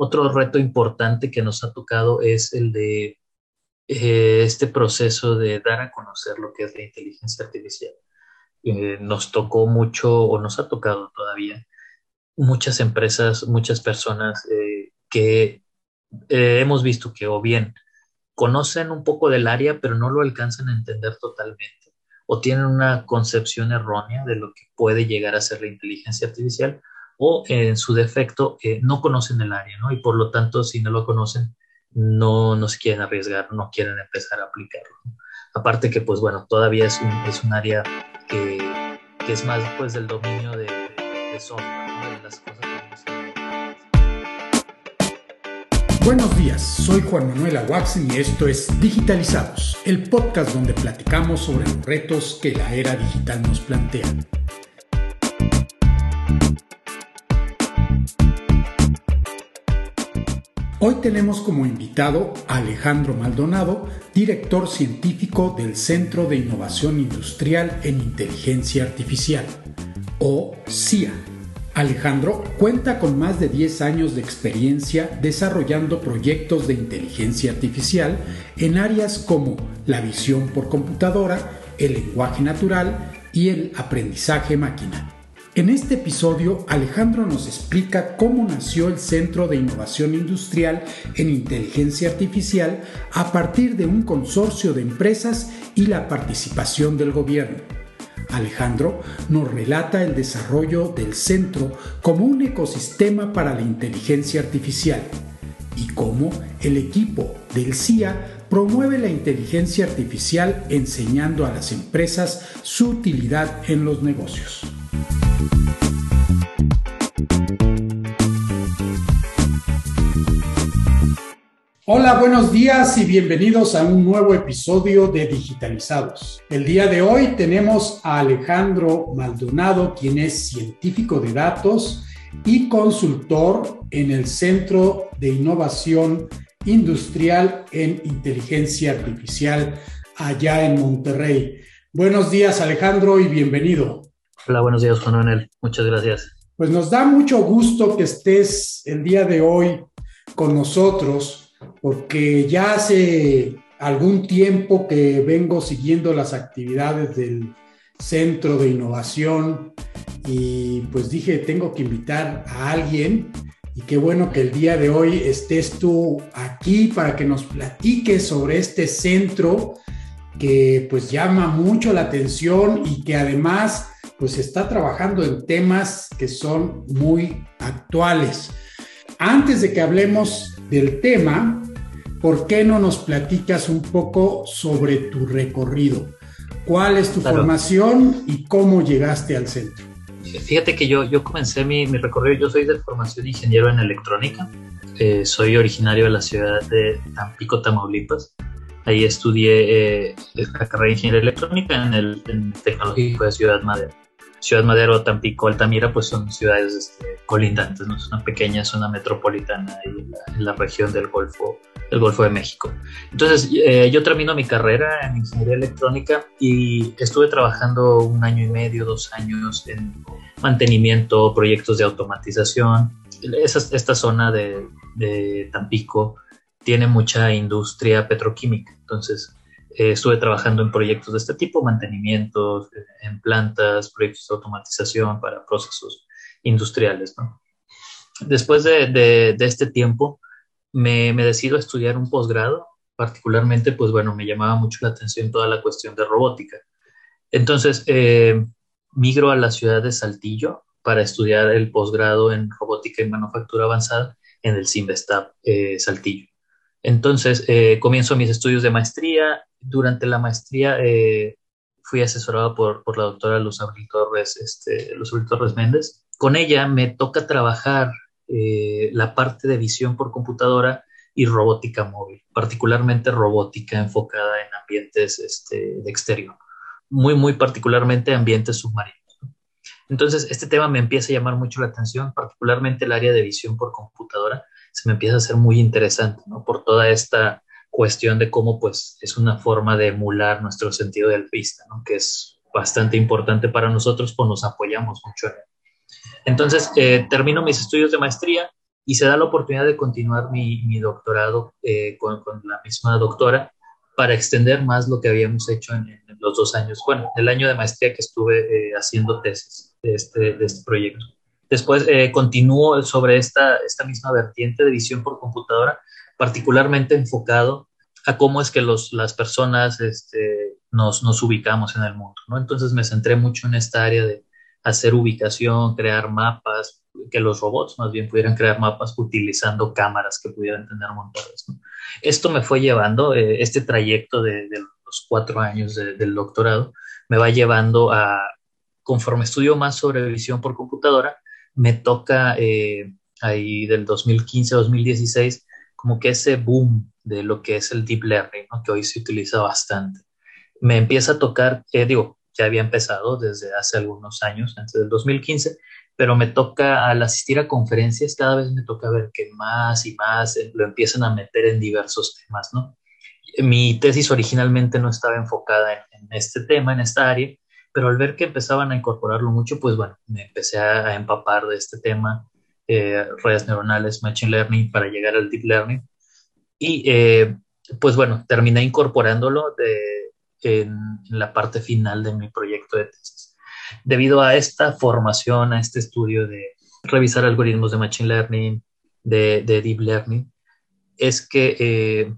Otro reto importante que nos ha tocado es el de eh, este proceso de dar a conocer lo que es la inteligencia artificial. Eh, nos tocó mucho, o nos ha tocado todavía, muchas empresas, muchas personas eh, que hemos visto que o bien conocen un poco del área, pero no lo alcanzan a entender totalmente, o tienen una concepción errónea de lo que puede llegar a ser la inteligencia artificial, o en su defecto no conocen el área, ¿no? Y por lo tanto, si no lo conocen, no, no se quieren arriesgar, no quieren empezar a aplicarlo. Aparte que, pues bueno, todavía es un, es un área que, que, es más pues del dominio de, de, software, ¿no? de las cosas que Buenos días, soy Juan Manuel Aguaxin y esto es Digitalizados, el podcast donde platicamos sobre los retos que la era digital nos plantea. Hoy tenemos como invitado a Alejandro Maldonado, director científico del Centro de Innovación Industrial en Inteligencia Artificial, o CIA. Alejandro cuenta con más de 10 años de experiencia desarrollando proyectos de inteligencia artificial en áreas como la visión por computadora, el lenguaje natural y el aprendizaje máquina. En este episodio, Alejandro nos explica cómo nació el Centro de Innovación Industrial en Inteligencia Artificial a partir de un consorcio de empresas y la participación del gobierno. Alejandro nos relata el desarrollo del centro como un ecosistema para la inteligencia artificial y cómo el equipo del CIA promueve la inteligencia artificial enseñando a las empresas su utilidad en los negocios. Hola, buenos días y bienvenidos a un nuevo episodio de Digitalizados. El día de hoy tenemos a Alejandro Maldonado, quien es científico de datos y consultor en el Centro de Innovación Industrial en Inteligencia Artificial allá en Monterrey. Buenos días, Alejandro, y bienvenido. Hola, buenos días, Juan Manuel. Muchas gracias. Pues nos da mucho gusto que estés el día de hoy con nosotros porque ya hace algún tiempo que vengo siguiendo las actividades del Centro de Innovación y pues dije, tengo que invitar a alguien y qué bueno que el día de hoy estés tú aquí para que nos platiques sobre este centro que pues llama mucho la atención y que además pues está trabajando en temas que son muy actuales. Antes de que hablemos del tema, ¿por qué no nos platicas un poco sobre tu recorrido? ¿Cuál es tu formación y cómo llegaste al centro? Fíjate que yo, yo comencé mi, mi recorrido, yo soy de formación ingeniero en electrónica, eh, soy originario de la ciudad de Tampico, Tamaulipas. Ahí estudié eh, la carrera de ingeniería electrónica en el Tecnológico de Ciudad Madero. Ciudad Madero, Tampico, Altamira, pues son ciudades este, colindantes, ¿no? Es una pequeña zona metropolitana en la, región del Golfo, del Golfo de México. Entonces, eh, yo termino mi carrera en ingeniería electrónica y estuve trabajando un año y medio, dos años en mantenimiento, proyectos de automatización. esta zona de Tampico tiene mucha industria petroquímica, entonces eh, estuve trabajando en proyectos de este tipo, mantenimientos eh, en plantas, proyectos de automatización para procesos industriales. Después de, este tiempo, me, decido a estudiar un posgrado, particularmente, pues bueno, me llamaba mucho la atención toda la cuestión de robótica. Entonces, eh, migro a la ciudad de Saltillo para estudiar el posgrado en robótica y manufactura avanzada en el CIMBESTAP Saltillo. Entonces, comienzo mis estudios de maestría durante la maestría eh, fui asesorado por, la doctora este, Luz Abril Torres Méndez. Con ella me toca trabajar eh, la parte de visión por computadora y robótica móvil, particularmente robótica enfocada en ambientes este, de exterior, muy, muy particularmente ambientes submarinos. Entonces, este tema me empieza a llamar mucho la atención, particularmente el área de visión por computadora, se me empieza a hacer muy interesante, ¿no? Por toda esta cuestión de cómo pues es una forma de emular nuestro sentido del vista, ¿no? que es bastante importante para nosotros, pues nos apoyamos mucho en él. Entonces, eh, termino mis estudios de maestría y se da la oportunidad de continuar mi, doctorado eh, con, la misma doctora para extender más lo que habíamos hecho en, los dos años, bueno, el año de maestría que estuve eh, haciendo tesis de este, de este proyecto. Después eh, sobre esta, esta misma vertiente de visión por computadora, particularmente enfocado a cómo es que los, las personas este, nos, nos, ubicamos en el mundo. ¿no? Entonces me centré mucho en esta área de hacer ubicación, crear mapas, que los robots más bien pudieran crear mapas utilizando cámaras que pudieran tener montadas. ¿no? Esto me fue llevando, eh, este trayecto de, de, los cuatro años de, del doctorado, me va llevando a, conforme estudio más sobre visión por computadora, me toca eh, ahí del 2015-2016 como que ese boom de lo que es el deep learning, que hoy se utiliza bastante. Me empieza a tocar, eh, digo, ya había empezado desde hace algunos años, antes del 2015, pero me toca al asistir a conferencias, cada vez me toca ver que más y más eh, lo empiezan a meter en diversos temas, ¿no? Mi tesis originalmente no estaba enfocada en, en este tema, en esta área, pero al ver que empezaban a incorporarlo mucho, pues bueno, me empecé a, empapar de este tema, eh, redes neuronales, machine learning, para llegar al deep learning. Y eh, pues bueno, terminé incorporándolo de, en, en, la parte final de mi proyecto de tesis. Debido a esta formación, a este estudio de revisar algoritmos de machine learning, de, de deep learning, es que eh,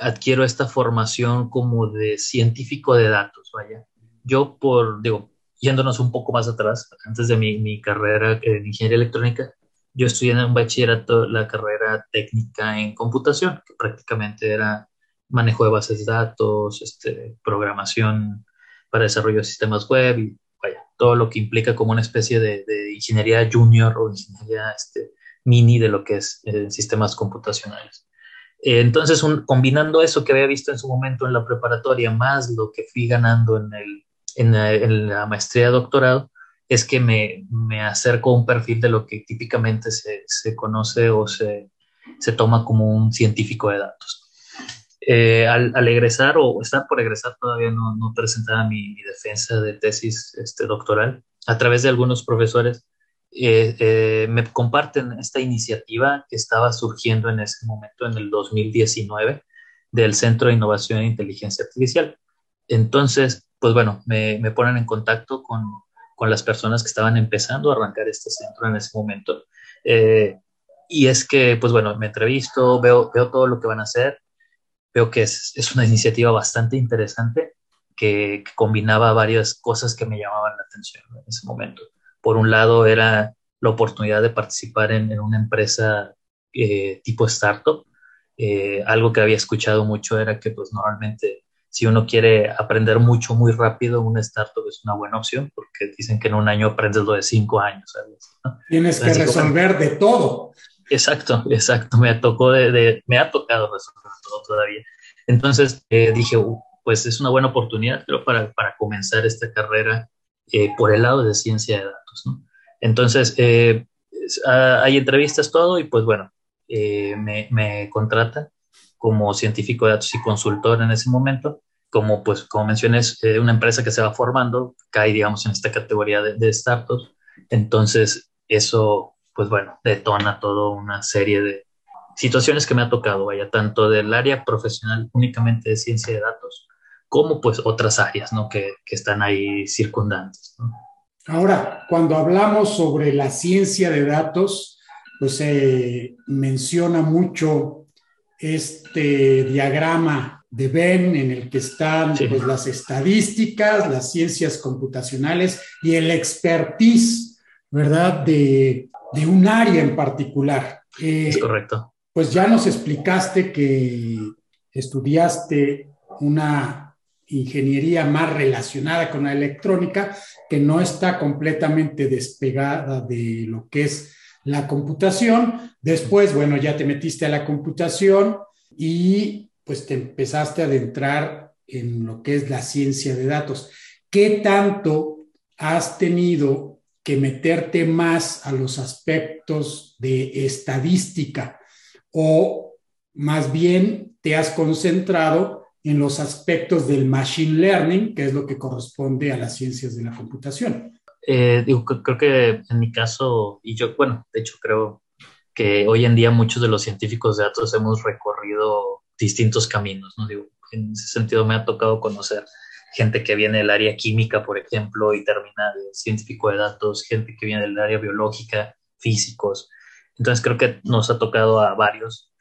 adquiero esta formación como de científico de datos, vaya. Yo por, digo, yéndonos un poco más atrás, antes de mi, mi carrera en ingeniería electrónica, yo estudié en un bachillerato la carrera técnica en computación, que prácticamente era manejo de bases de datos, este, programación para desarrollo de sistemas web y vaya, todo lo que implica como una especie de, de ingeniería junior o ingeniería este, mini de lo que es eh, sistemas computacionales. Eh, entonces, un, combinando eso que había visto en su momento en la preparatoria, más lo que fui ganando en, el, en, la, en la maestría doctorado, es que me, me, acerco a un perfil de lo que típicamente se, se conoce o se, se, toma como un científico de datos. Eh, al, al, egresar o estar por egresar, todavía no, no presentaba mi, mi, defensa de tesis este, doctoral. A través de algunos profesores eh, eh, me comparten esta iniciativa que estaba surgiendo en ese momento, en el 2019, del Centro de Innovación e Inteligencia Artificial. Entonces, pues bueno, me, me ponen en contacto con, con las personas que estaban empezando a arrancar este centro en ese momento. Eh, y es que, pues bueno, me entrevisto, veo, veo todo lo que van a hacer, veo que es, es una iniciativa bastante interesante que, combinaba varias cosas que me llamaban la atención en ese momento. Por un lado era la oportunidad de participar en, en una empresa eh, tipo startup. Eh, algo que había escuchado mucho era que pues normalmente si uno quiere aprender mucho muy rápido, una startup es una buena opción porque dicen que en un año aprendes lo de cinco años. ¿sabes? ¿no? Tienes que resolver como... de todo. Exacto, exacto. Me, tocó de, de, me ha tocado resolver todo todavía. Entonces eh, dije, uh, pues es una buena oportunidad, creo, para, para comenzar esta carrera eh, por el lado de ciencia de datos. ¿no? Entonces, eh, hay entrevistas, todo, y pues bueno, eh, me, me contrata como científico de datos y consultor en ese momento, como pues como mencioné, es eh, una empresa que se va formando, cae digamos en esta categoría de, de startups, entonces eso pues bueno, detona toda una serie de situaciones que me ha tocado, vaya, tanto del área profesional únicamente de ciencia de datos, como pues otras áreas, ¿no? Que, que están ahí circundantes, ¿no? Ahora, cuando hablamos sobre la ciencia de datos, pues se eh, menciona mucho este diagrama de Venn en el que están sí. pues, las estadísticas, las ciencias computacionales y el expertise, ¿verdad? De, de un área en particular. Eh, es correcto. Pues ya nos explicaste que estudiaste una ingeniería más relacionada con la electrónica que no está completamente despegada de lo que es la computación. Después, bueno, ya te metiste a la computación y pues te empezaste a adentrar en lo que es la ciencia de datos. ¿Qué tanto has tenido que meterte más a los aspectos de estadística o más bien te has concentrado en los aspectos del machine learning, que es lo que corresponde a las ciencias de la computación? Eh, digo, creo que en mi caso, y yo, bueno, de hecho creo que hoy en día muchos de los científicos de datos hemos recorrido distintos caminos, ¿no? Digo, en ese sentido me ha tocado conocer gente que viene del área química, por ejemplo, y termina de científico de datos, gente que viene del área biológica, físicos. Entonces creo que nos ha tocado a varios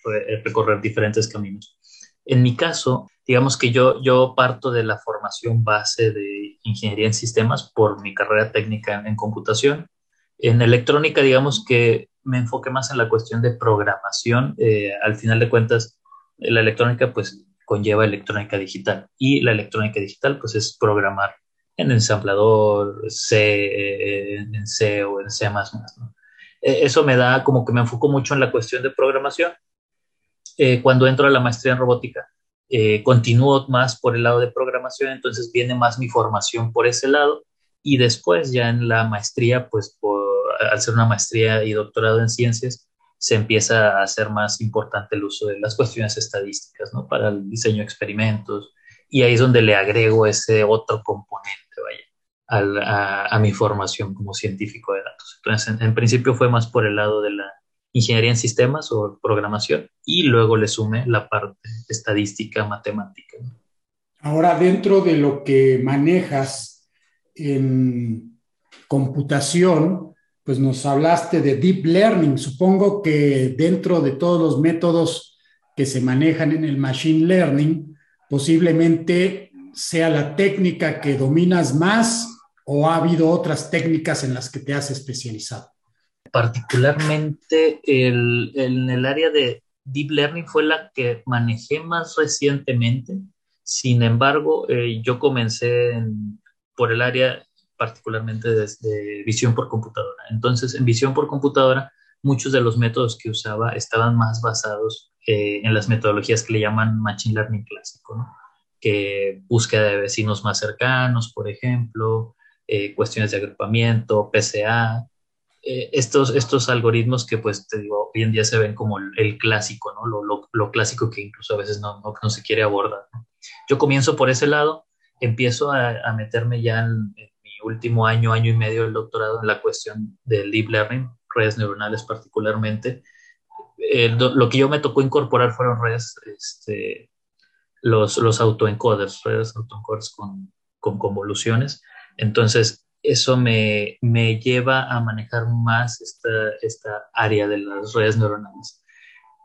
recorrer diferentes caminos. En mi caso, digamos que yo, yo parto de la formación base de ingeniería en sistemas por mi carrera técnica en, computación. En electrónica, digamos que me enfoqué más en la cuestión de programación. Eh, al final de cuentas, la electrónica pues conlleva electrónica digital y la electrónica digital pues es programar en ensamblador, C, en C o en C++. ¿no? E, eso me da como que me enfoco mucho en la cuestión de programación. Eh, cuando entro a la maestría en robótica, eh, continúo más por el lado de programación, entonces viene más mi formación por ese lado y después ya en la maestría, pues por, al ser una maestría y doctorado en ciencias, se empieza a hacer más importante el uso de las cuestiones estadísticas, ¿no? Para el diseño de experimentos. Y ahí es donde le agrego ese otro componente, vaya, a, a, mi formación como científico de datos. Entonces, en, principio fue más por el lado de la ingeniería en sistemas o programación y luego le sume la parte estadística, matemática. Ahora, dentro de lo que manejas en computación, pues nos hablaste de deep learning. Supongo que dentro de todos los métodos que se manejan en el machine learning, posiblemente sea la técnica que dominas más o ha habido otras técnicas en las que te has especializado. Particularmente en el área de deep learning fue la que manejé más recientemente. Sin embargo, eh, yo comencé por el área particularmente de, visión por computadora. Entonces, en visión por computadora, muchos de los métodos que usaba estaban más basados eh, en las metodologías que le llaman Machine Learning clásico, que búsqueda de vecinos más cercanos, por ejemplo, eh, cuestiones de agrupamiento, PCA, eh, estos, estos algoritmos que, pues, te digo, hoy en día se ven como el, clásico, ¿no? Lo, lo, clásico que incluso a veces no, no, se quiere abordar. Yo comienzo por ese lado, empiezo a, meterme ya en, último año, año y medio del doctorado en la cuestión del deep learning, redes neuronales particularmente. lo que yo me tocó incorporar fueron redes, este, los, los autoencoders, redes autoencoders con, con convoluciones. Entonces, eso me, me, lleva a manejar más esta, esta, área de las redes neuronales.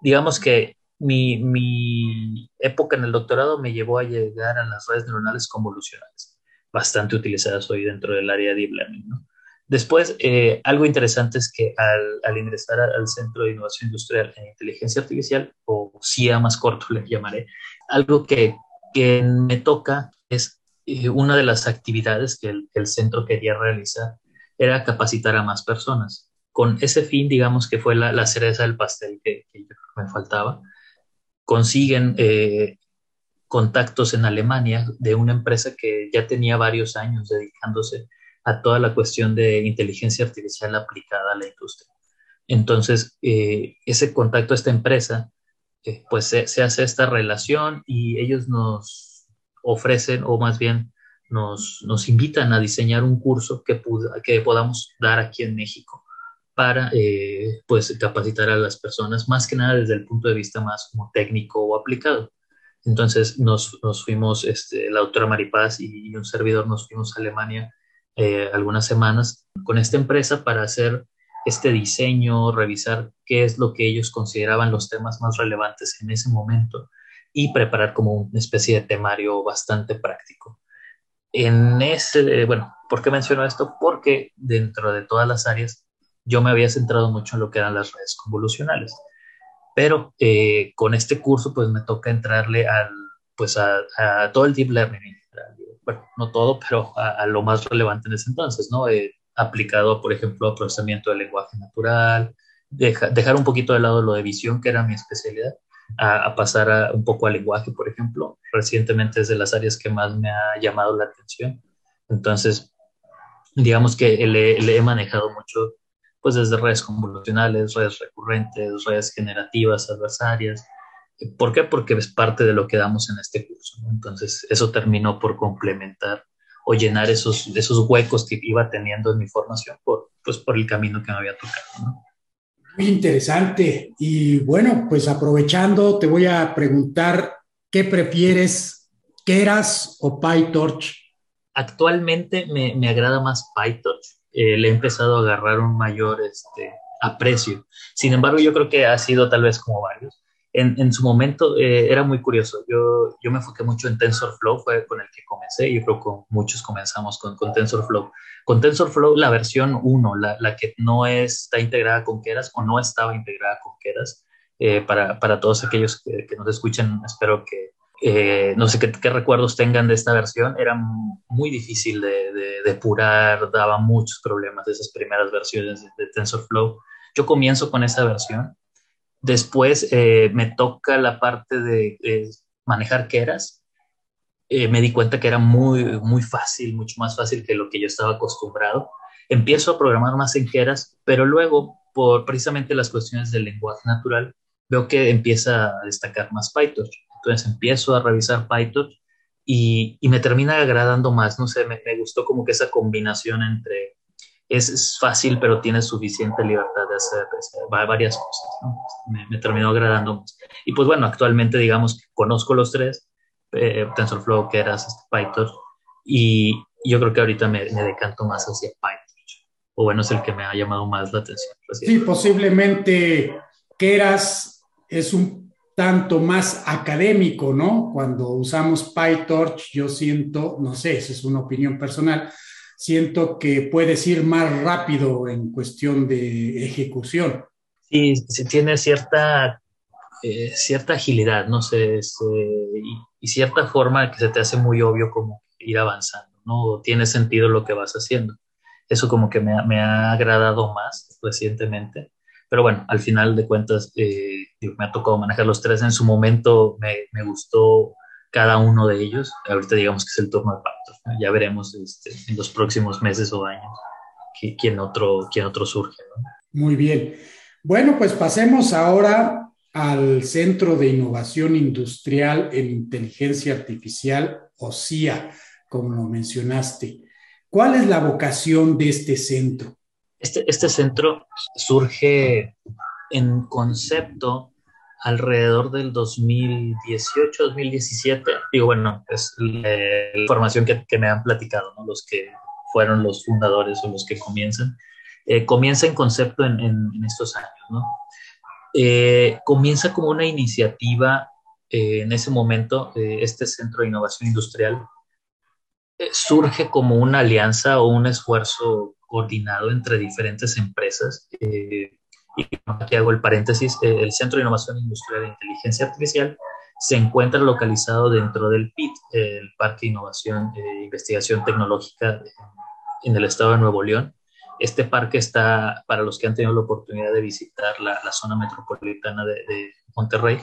Digamos que mi, mi, época en el doctorado me llevó a llegar a las redes neuronales convolucionales bastante utilizadas hoy dentro del área de Deep Learning. ¿no? Después, eh, algo interesante es que al, al, ingresar al Centro de Innovación Industrial en Inteligencia Artificial, o CIA más corto le llamaré, algo que, que me toca es eh, una de las actividades que el, el, centro quería realizar era capacitar a más personas. Con ese fin, digamos que fue la, la cereza del pastel que, que, me faltaba, consiguen eh, contactos en Alemania de una empresa que ya tenía varios años dedicándose a toda la cuestión de inteligencia artificial aplicada a la industria. Entonces, eh, ese contacto a esta empresa, eh, pues se, se, hace esta relación y ellos nos ofrecen, o más bien nos, nos invitan a diseñar un curso que, que podamos dar aquí en México para eh, pues capacitar a las personas, más que nada desde el punto de vista más como técnico o aplicado. Entonces nos, nos fuimos, este, la doctora Maripaz y, y, un servidor nos fuimos a Alemania eh, algunas semanas con esta empresa para hacer este diseño, revisar qué es lo que ellos consideraban los temas más relevantes en ese momento y preparar como una especie de temario bastante práctico. En ese, bueno, ¿por qué menciono esto? Porque dentro de todas las áreas yo me había centrado mucho en lo que eran las redes convolucionales pero eh, con este curso pues me toca entrarle al, pues a, todo el deep learning Bueno, no todo, pero a, lo más relevante en ese entonces, ¿no? Eh, aplicado, por ejemplo, a procesamiento del lenguaje natural, deja, dejar un poquito de lado lo de visión, que era mi especialidad, a, pasar un poco al lenguaje, por ejemplo. Recientemente es de las áreas que más me ha llamado la atención. Entonces, digamos que le, he manejado mucho pues desde redes convolucionales, redes recurrentes, redes generativas, adversarias. ¿Por qué? Porque es parte de lo que damos en este curso. Entonces, eso terminó por complementar o llenar esos, esos huecos que iba teniendo en mi formación por, pues, por el camino que me había tocado. Muy interesante. Y bueno, pues aprovechando, te voy a preguntar, ¿qué prefieres, Keras o PyTorch? Actualmente me, me agrada más PyTorch. Eh, le he empezado a agarrar un mayor este, aprecio. Sin embargo, yo creo que ha sido tal vez como varios. En, en su momento eh, era muy curioso. Yo, yo me enfoqué mucho en TensorFlow, fue con el que comencé y creo que muchos comenzamos con, con TensorFlow. Con TensorFlow, la versión 1, la, la, que no está integrada con Keras o no estaba integrada con Keras, eh, para, para, todos aquellos que, que, nos escuchen, espero que, eh, no sé qué, qué, recuerdos tengan de esta versión, era muy difícil de, de, depurar, daba muchos problemas de esas primeras versiones de, de TensorFlow. Yo comienzo con esa versión Después eh, me toca la parte de eh, manejar Keras. Eh, me di cuenta que era muy, muy fácil, mucho más fácil que lo que yo estaba acostumbrado. Empiezo a programar más en Keras, pero luego, por precisamente las cuestiones del lenguaje natural, veo que empieza a destacar más PyTorch. Entonces empiezo a revisar PyTorch y, y me termina agradando más. No sé, me, me gustó como que esa combinación entre es, fácil, pero tienes suficiente libertad de hacer, varias cosas. ¿no? Me, me, terminó agradando más. Y pues bueno, actualmente digamos conozco los tres, eh, TensorFlow, Keras, este, PyTorch, y yo creo que ahorita me, me, decanto más hacia PyTorch. O bueno, es el que me ha llamado más la atención. Sí, posiblemente Keras es un tanto más académico, ¿no? Cuando usamos PyTorch, yo siento, no sé, esa es una opinión personal, siento que puedes ir más rápido en cuestión de ejecución. Sí, sí tiene cierta, eh, cierta agilidad, no sé, este, y, y, cierta forma que se te hace muy obvio como ir avanzando, ¿no? Tiene sentido lo que vas haciendo. Eso como que me, me ha agradado más recientemente. Pero bueno, al final de cuentas, eh, me ha tocado manejar los tres. En su momento me, me gustó cada uno de ellos. Ahorita digamos que es el turno de Pactos. ¿no? Ya veremos este, en los próximos meses o años quién otro, quién otro surge. ¿no? Muy bien. Bueno, pues pasemos ahora al Centro de Innovación Industrial en Inteligencia Artificial, o CIA, como lo mencionaste. ¿Cuál es la vocación de este centro? Este, este centro surge en concepto alrededor del 2018, 2017. Digo, bueno, es la información que, que me han platicado, ¿no? Los que fueron los fundadores o los que comienzan. Eh, comienza en concepto en, en, en estos años, ¿no? Eh, comienza como una iniciativa eh, en ese momento, este Centro de Innovación Industrial eh, surge como una alianza o un esfuerzo coordinado entre diferentes empresas eh, y aquí hago el paréntesis, eh, el Centro de Innovación Industrial e Inteligencia Artificial se encuentra localizado dentro del PIT, el Parque de Innovación e Investigación Tecnológica en el estado de Nuevo León. Este parque está, para los que han tenido la oportunidad de visitar la, la zona metropolitana de, de, Monterrey,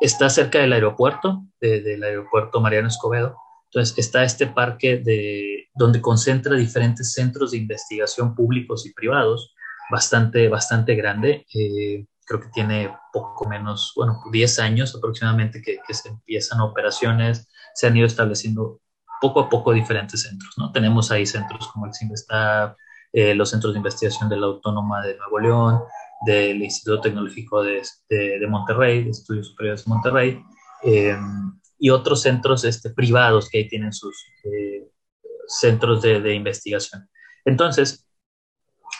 está cerca del aeropuerto, de, del aeropuerto Mariano Escobedo. Entonces está este parque de, donde concentra diferentes centros de investigación públicos y privados, bastante, bastante grande. Eh, creo que tiene poco menos, bueno, 10 años aproximadamente que, se empiezan operaciones, se han ido estableciendo poco a poco diferentes centros, ¿no? Tenemos ahí centros como el CIMBESTAB, eh, los centros de investigación de la Autónoma de Nuevo León, del Instituto Tecnológico de, de, de Monterrey, de Estudios Superiores de Monterrey, eh, y otros centros este, privados que ahí tienen sus eh, centros de, de investigación. Entonces,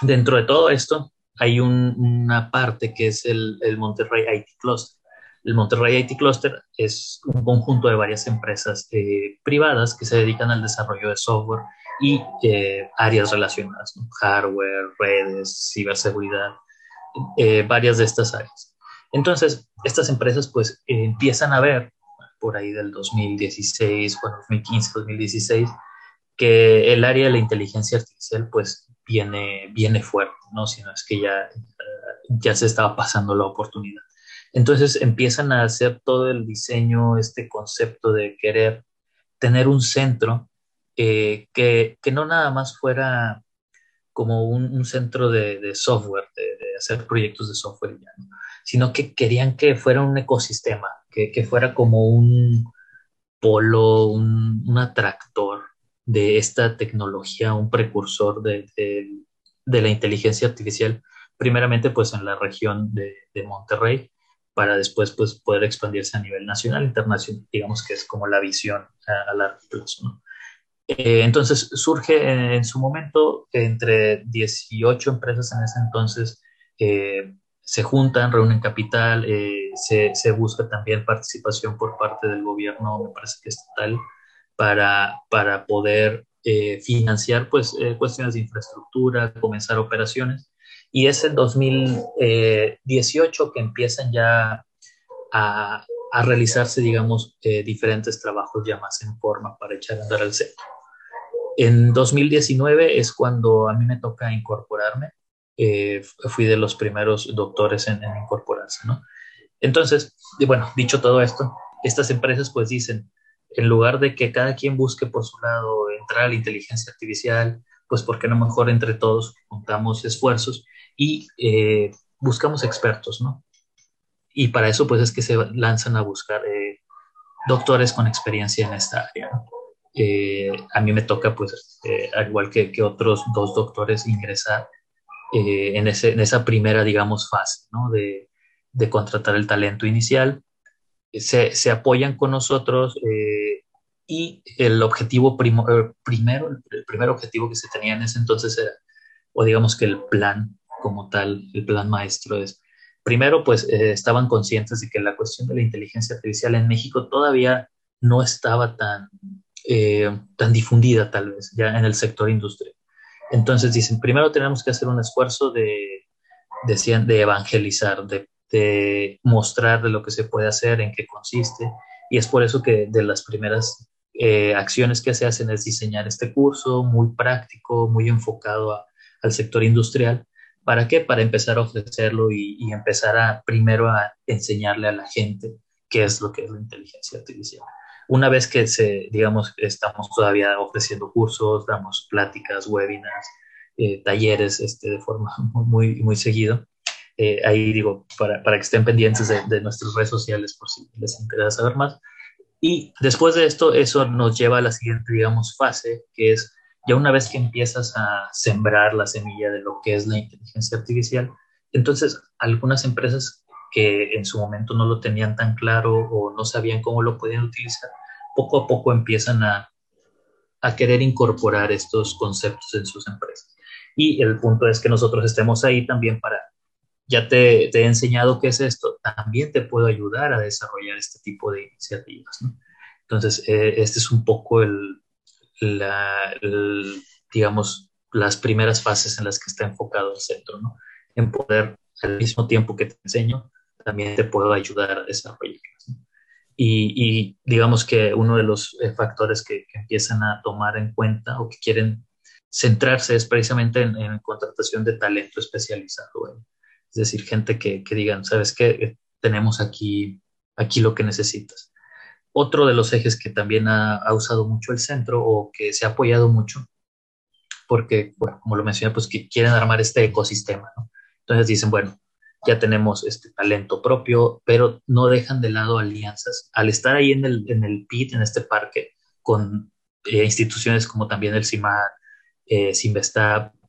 dentro de todo esto hay un, una parte que es el, el, Monterrey IT Cluster. El Monterrey IT Cluster es un conjunto de varias empresas eh, privadas que se dedican al desarrollo de software y eh, áreas relacionadas, hardware, redes, ciberseguridad, eh, varias de estas áreas. Entonces, estas empresas pues empiezan a ver por ahí del 2016, bueno, 2015, 2016, que el área de la inteligencia artificial pues viene, viene fuerte, ¿no? Sino es que ya, ya se estaba pasando la oportunidad. Entonces empiezan a hacer todo el diseño, este concepto de querer tener un centro eh, que, que, no nada más fuera como un, centro de, software, de, de, hacer proyectos de software, ya, ¿no? sino que querían que fuera un ecosistema, que, que fuera como un polo, un, un atractor de esta tecnología, un precursor de, de, la inteligencia artificial, primeramente pues en la región de, de Monterrey, para después pues, poder expandirse a nivel nacional, internacional, digamos que es como la visión a, largo plazo. Eh, entonces surge en, su momento entre 18 empresas en ese entonces, eh, se juntan, reúnen capital, eh, se, se, busca también participación por parte del gobierno, me parece que estatal, para, para poder financiar pues, cuestiones de infraestructura, comenzar operaciones. Y es en 2018 que empiezan ya a, a realizarse, digamos, diferentes trabajos ya más en forma para echar a andar al centro. En 2019 es cuando a mí me toca incorporarme. Eh, fui de los primeros doctores en, incorporarse, ¿no? Entonces, bueno, dicho todo esto, estas empresas pues dicen, en lugar de que cada quien busque por su lado entrar a la inteligencia artificial, pues porque a lo mejor entre todos juntamos esfuerzos y eh, buscamos expertos, ¿no? Y para eso pues es que se lanzan a buscar eh, doctores con experiencia en esta área. Eh, a mí me toca, pues, al igual que, que, otros dos doctores, ingresar en, ese, en, esa primera, digamos, fase, ¿no? De, de contratar el talento inicial. Se, apoyan con nosotros y el objetivo primero, el primer objetivo que se tenía en ese entonces era, o digamos que el plan como tal, el plan maestro es, primero, pues, estaban conscientes de que la cuestión de la inteligencia artificial en México todavía no estaba tan eh, tan difundida tal vez ya en el sector industrial. Entonces dicen, primero tenemos que hacer un esfuerzo de, de, de evangelizar, de, de, mostrar de lo que se puede hacer, en qué consiste. Y es por eso que de las primeras eh, acciones que se hacen es diseñar este curso muy práctico, muy enfocado al sector industrial. ¿Para qué? Para empezar a ofrecerlo y, y empezar a primero a enseñarle a la gente qué es lo que es la inteligencia artificial. Una vez que se, digamos, estamos todavía ofreciendo cursos, damos pláticas, webinars, eh, talleres este, de forma muy, muy seguido. Eh, ahí digo, para, para, que estén pendientes de, de, nuestras redes sociales por si les interesa saber más. Y después de esto, eso nos lleva a la siguiente, digamos, fase, que es ya una vez que empiezas a sembrar la semilla de lo que es la inteligencia artificial, entonces algunas empresas que en su momento no lo tenían tan claro o no sabían cómo lo podían utilizar, poco a poco empiezan a, a querer incorporar estos conceptos en sus empresas. Y el punto es que nosotros estemos ahí también para, ya te, he enseñado qué es esto, también te puedo ayudar a desarrollar este tipo de iniciativas. Entonces, eh, este es un poco el, la, digamos, las primeras fases en las que está enfocado el centro, ¿no? En poder, al mismo tiempo que te enseño, también te puedo ayudar a desarrollarlas. Y, digamos que uno de los eh, factores que, empiezan a tomar en cuenta o que quieren centrarse es precisamente en, en contratación de talento especializado. Es decir, gente que, que, digan, ¿sabes qué? Tenemos aquí, aquí lo que necesitas. Otro de los ejes que también ha, usado mucho el centro o que se ha apoyado mucho, porque, como lo mencioné, pues que quieren armar este ecosistema. ¿no? Entonces dicen, bueno, ya tenemos este talento propio, pero no dejan de lado alianzas. Al estar ahí en el, en el PIT, en este parque, con eh, instituciones como también el CIMAR, eh,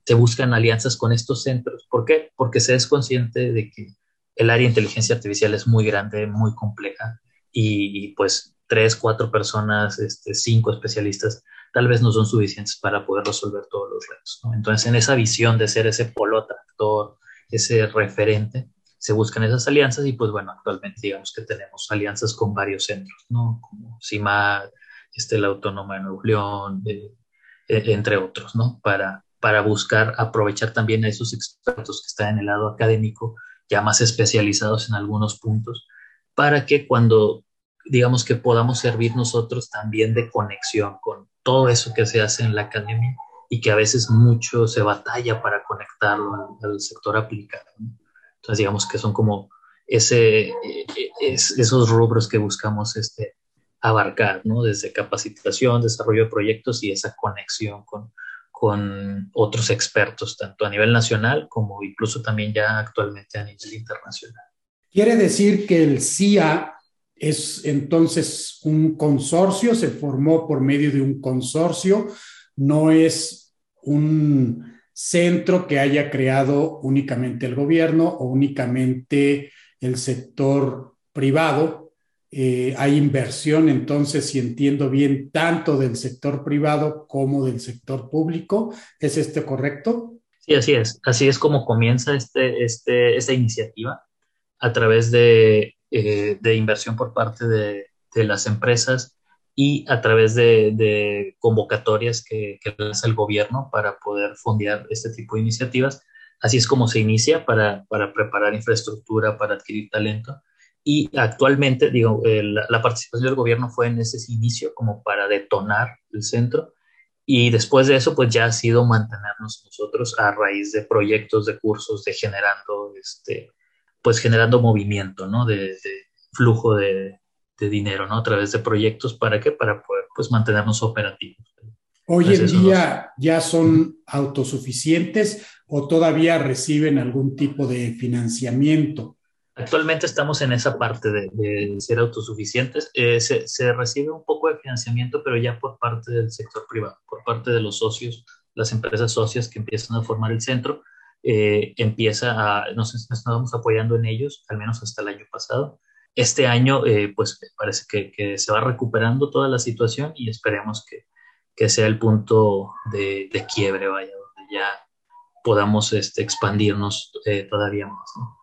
se buscan alianzas con estos centros. ¿Por qué? Porque se es consciente de que el área de inteligencia artificial es muy grande, muy compleja y, y pues tres, cuatro personas, este, cinco especialistas, tal vez no son suficientes para poder resolver todos los retos. ¿no? Entonces, en esa visión de ser ese polo tractor, ese referente, se buscan esas alianzas y pues bueno, actualmente digamos que tenemos alianzas con varios centros, ¿no? Como CIMAD, este, la Autónoma de Nuevo León, eh, entre otros, ¿no? Para, para buscar aprovechar también a esos expertos que están en el lado académico, ya más especializados en algunos puntos, para que cuando digamos que podamos servir nosotros también de conexión con todo eso que se hace en la academia y que a veces mucho se batalla para conectarlo al, sector aplicado. Entonces, digamos que son como ese, es, esos rubros que buscamos este, abarcar, ¿no? Desde capacitación, desarrollo de proyectos y esa conexión con, con otros expertos, tanto a nivel nacional como incluso también ya actualmente a nivel internacional. Quiere decir que el CIA es entonces un consorcio, se formó por medio de un consorcio no es un centro que haya creado únicamente el gobierno o únicamente el sector privado. Eh, hay inversión, entonces, si entiendo bien, tanto del sector privado como del sector público. ¿Es este correcto? Sí, así es. Así es como comienza este, este, esta iniciativa a través de, eh, de inversión por parte de, de, las empresas y a través de, convocatorias que, que el gobierno para poder fondear este tipo de iniciativas. Así es como se inicia para, para preparar infraestructura, para adquirir talento. Y actualmente, digo, eh, la, la, participación del gobierno fue en ese inicio como para detonar el centro. Y después de eso, pues ya ha sido mantenernos nosotros a raíz de proyectos, de cursos, de generando, este, pues generando movimiento, ¿no? De, de flujo de, de dinero, ¿no? A través de proyectos, ¿para qué? Para poder, pues, mantenernos operativos. Hoy en día ya son autosuficientes o todavía reciben algún tipo de financiamiento. Actualmente estamos en esa parte de, de ser autosuficientes. Eh, se, se, recibe un poco de financiamiento, pero ya por parte del sector privado, por parte de los socios, las empresas socias que empiezan a formar el centro, eh, empieza a, nos, nos estamos apoyando en ellos, al menos hasta el año pasado este año, eh, pues parece que, que, se va recuperando toda la situación y esperemos que, que sea el punto de, de, quiebre, vaya, donde ya podamos este, expandirnos eh, todavía más. ¿no?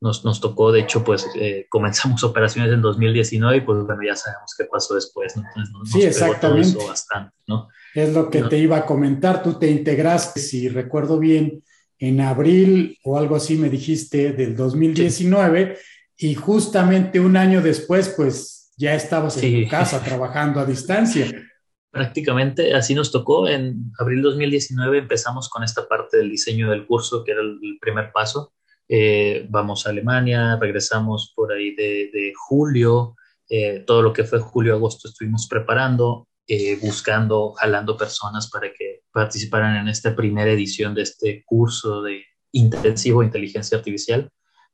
Nos, nos, tocó, de hecho, pues eh, comenzamos operaciones en 2019 y pues bueno, ya sabemos qué pasó después, ¿no? Entonces nos, sí, nos exactamente. Todo eso bastante, ¿no? Es lo que ¿no? te iba a comentar, tú te integraste, si recuerdo bien, en abril o algo así me dijiste del 2019. Sí y justamente un año después, pues ya estabas en sí. tu casa trabajando a distancia. Prácticamente así nos tocó. En abril 2019 empezamos con esta parte del diseño del curso, que era el primer paso. Eh, vamos a Alemania, regresamos por ahí de, de julio, eh, todo lo que fue julio-agosto estuvimos preparando, eh, buscando, jalando personas para que participaran en esta primera edición de este curso de intensivo de inteligencia artificial.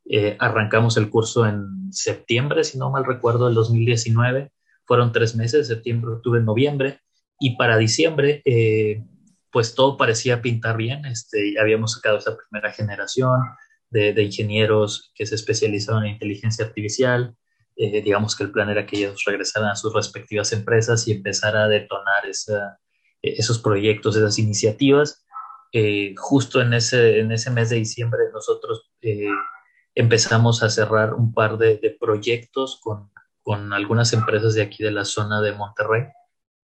Eh, arrancamos el curso en septiembre, si no mal recuerdo, del 2019. Fueron tres meses, septiembre, octubre, noviembre. Y para diciembre, eh, pues todo parecía pintar bien. Este, habíamos sacado esa primera generación de, ingenieros que se especializaban en inteligencia artificial. Eh, digamos que el plan era que ellos regresaran a sus respectivas empresas y empezar a detonar esa, esos proyectos, esas iniciativas. Eh, justo en ese, en ese mes de diciembre nosotros eh, empezamos a cerrar un par de, de proyectos con, con, algunas empresas de aquí de la zona de Monterrey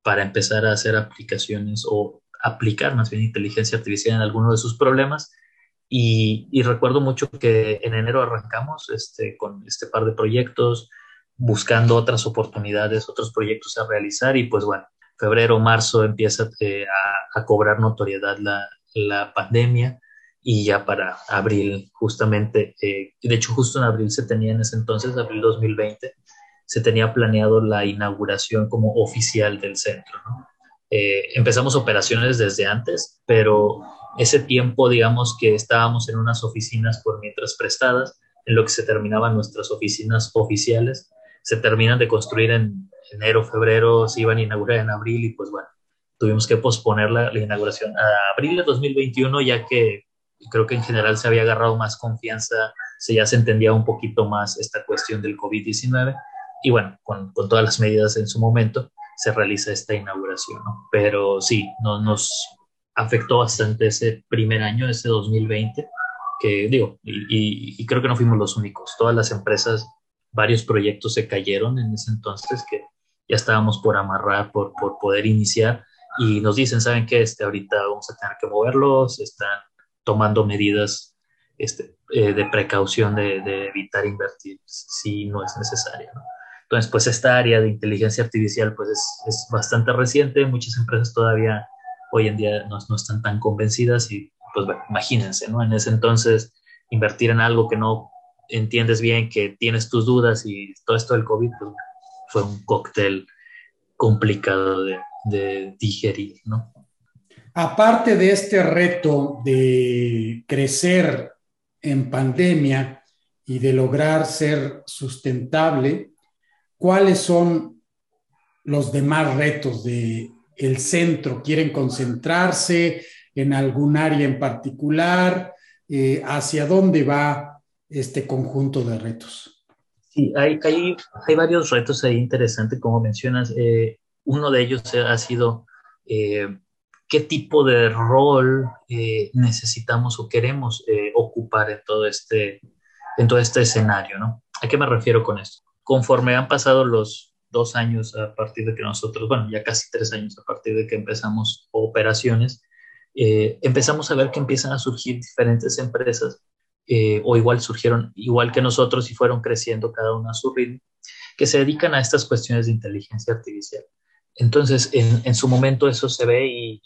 para empezar a hacer aplicaciones o aplicar más bien inteligencia artificial en alguno de sus problemas. Y, y recuerdo mucho que en enero arrancamos este, con este par de proyectos, buscando otras oportunidades, otros proyectos a realizar y pues bueno, febrero, marzo empieza eh, a, a, cobrar notoriedad la, la pandemia y ya para abril, justamente, eh, de hecho justo en abril se tenía en ese entonces, abril 2020, se tenía planeado la inauguración como oficial del centro. ¿no? Eh, empezamos operaciones desde antes, pero ese tiempo, digamos que estábamos en unas oficinas por mientras prestadas, en lo que se terminaban nuestras oficinas oficiales, se terminan de construir en enero, febrero, se iban a inaugurar en abril y pues bueno, tuvimos que posponer la, inauguración a abril de 2021 ya que creo que en general se había agarrado más confianza, se ya se entendía un poquito más esta cuestión del COVID-19 y bueno, con, con, todas las medidas en su momento se realiza esta inauguración, ¿no? Pero sí, no, nos afectó bastante ese primer año, ese 2020, que digo, y, y, y creo que no fuimos los únicos, todas las empresas, varios proyectos se cayeron en ese entonces que ya estábamos por amarrar, por, por poder iniciar y nos dicen, ¿saben qué? Este, ahorita vamos a tener que moverlos, están tomando medidas este, eh, de precaución de, de, evitar invertir si no es necesario. ¿no? Entonces, pues esta área de inteligencia artificial pues es, es, bastante reciente, muchas empresas todavía hoy en día no, no, están tan convencidas y pues imagínense, ¿no? En ese entonces invertir en algo que no entiendes bien, que tienes tus dudas y todo esto del COVID, pues fue un cóctel complicado de, de digerir, ¿no? Aparte de este reto de crecer en pandemia y de lograr ser sustentable, ¿cuáles son los demás retos de el centro? ¿Quieren concentrarse en algún área en particular? Eh, ¿Hacia dónde va este conjunto de retos? Sí, hay, hay, hay varios retos ahí interesantes, como mencionas. Eh, uno de ellos ha sido eh, qué tipo de rol necesitamos o queremos ocupar en todo, este, en todo este escenario, ¿no? ¿A qué me refiero con esto? Conforme han pasado los, dos años a partir de que nosotros, bueno, ya casi tres años a partir de que empezamos operaciones, eh, empezamos a ver que empiezan a surgir diferentes empresas, eh, o igual surgieron igual que nosotros y fueron creciendo cada una a su ritmo, que se dedican a estas cuestiones de inteligencia artificial. Entonces, en, en su momento eso se ve y,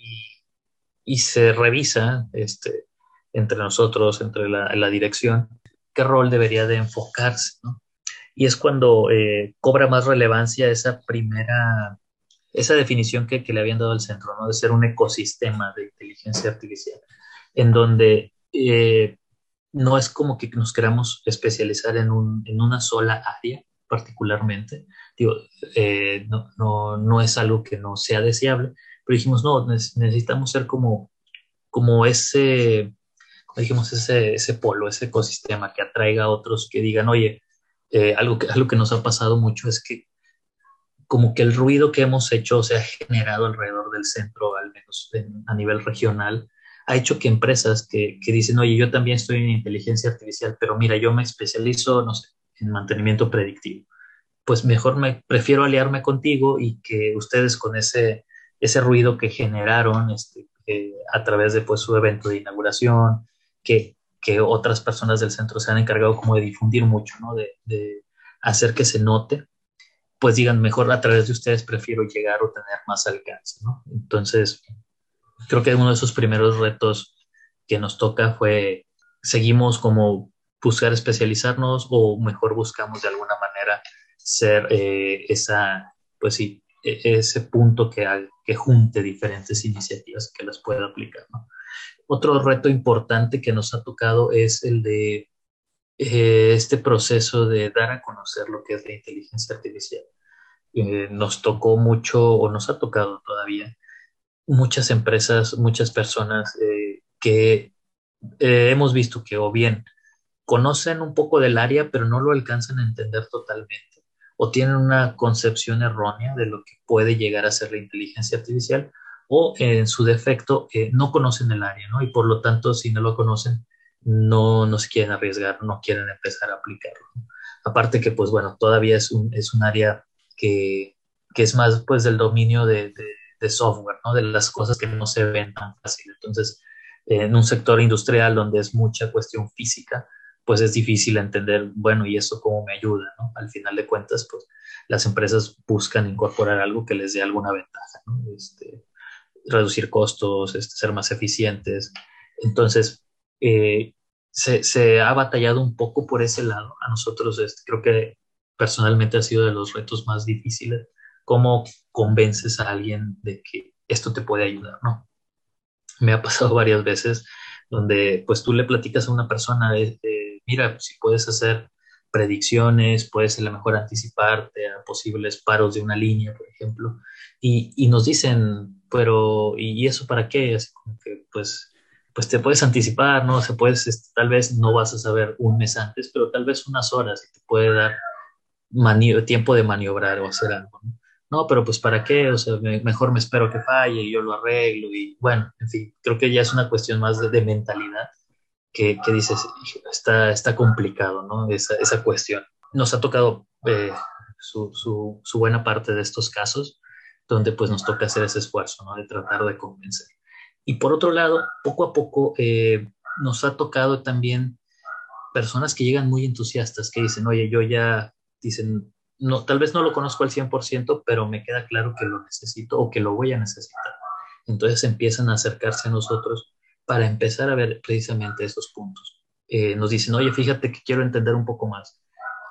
y, se revisa este, entre nosotros, entre la, la dirección, qué rol debería de enfocarse, ¿no? Y es cuando eh, cobra más relevancia esa primera, esa definición que, que, le habían dado al centro, ¿no? De ser un ecosistema de inteligencia artificial, en donde eh, no es como que nos queramos especializar en, un, en una sola área particularmente, digo, eh, no, no, no, es algo que no sea deseable, pero dijimos, no, necesitamos ser como, como ese, dijimos, ese, ese polo, ese ecosistema que atraiga a otros que digan, oye, eh, algo, que, algo que nos ha pasado mucho es que como que el ruido que hemos hecho, se ha generado alrededor del centro, al menos a nivel regional, ha hecho que empresas que, que, dicen, oye, yo también estoy en inteligencia artificial, pero mira, yo me especializo, no sé, en mantenimiento predictivo. Pues mejor me prefiero aliarme contigo y que ustedes con ese, ese ruido que generaron este, eh, a través de pues, su evento de inauguración, que que otras personas del centro se han encargado como de difundir mucho, ¿no? De, hacer que se note, pues digan, mejor a través de ustedes prefiero llegar o tener más alcance, ¿no? Entonces, creo que uno de esos primeros retos que nos toca fue, seguimos como buscar especializarnos o mejor buscamos de alguna manera ser eh, esa, pues sí, e, ese punto que, que junte diferentes iniciativas que las pueda aplicar, ¿no? Otro reto importante que nos ha tocado es el de eh, este proceso de dar a conocer lo que es la inteligencia artificial. Eh, nos tocó mucho, o nos ha tocado todavía, muchas empresas, muchas personas eh, que hemos visto que o bien conocen un poco del área, pero no lo alcanzan a entender totalmente, o tienen una concepción errónea de lo que puede llegar a ser la inteligencia artificial, o en su defecto eh, no conocen el área, ¿no? Y por lo tanto, si no lo conocen, no, no se quieren arriesgar, no quieren empezar a aplicarlo. Aparte que, pues bueno, todavía es un, es un área que, que es más pues del dominio de, de, software, ¿no? De las cosas que no se ven tan fácil. Entonces, en un sector industrial donde es mucha cuestión física, pues es difícil entender, bueno, ¿y eso cómo me ayuda? ¿no? Al final de cuentas, pues las empresas buscan incorporar algo que les dé alguna ventaja, ¿no? Este, reducir costos, este, ser más eficientes. Entonces, eh, se, ha batallado un poco por ese lado. A nosotros este, creo que personalmente ha sido de los retos más difíciles. ¿Cómo convences a alguien de que esto te puede ayudar? ¿no? Me ha pasado varias veces donde pues tú le platicas a una persona, de, mira, si puedes hacer predicciones, puedes a lo mejor anticiparte a posibles paros de una línea, por ejemplo, y, y nos dicen, pero ¿y eso para qué? Así como que pues, pues te puedes anticipar, ¿no? Se puedes, este, tal vez no vas a saber un mes antes, pero tal vez unas horas te puede dar tiempo de maniobrar o hacer algo, ¿no? No, pero pues para qué, o sea, mejor me espero que falle y yo lo arreglo y bueno, en fin, creo que ya es una cuestión más de, mentalidad que, que dices, está, está complicado, ¿no? Esa, esa cuestión. Nos ha tocado eh, su, su, buena parte de estos casos, donde pues nos toca hacer ese esfuerzo, ¿no? De tratar de convencer. Y por otro lado, poco a poco eh, nos ha tocado también personas que llegan muy entusiastas, que dicen, oye, yo ya, dicen, no, tal vez no lo conozco al 100%, pero me queda claro que lo necesito o que lo voy a necesitar. Entonces empiezan a acercarse a nosotros para empezar a ver precisamente esos puntos. Eh, nos dicen, oye, fíjate que quiero entender un poco más.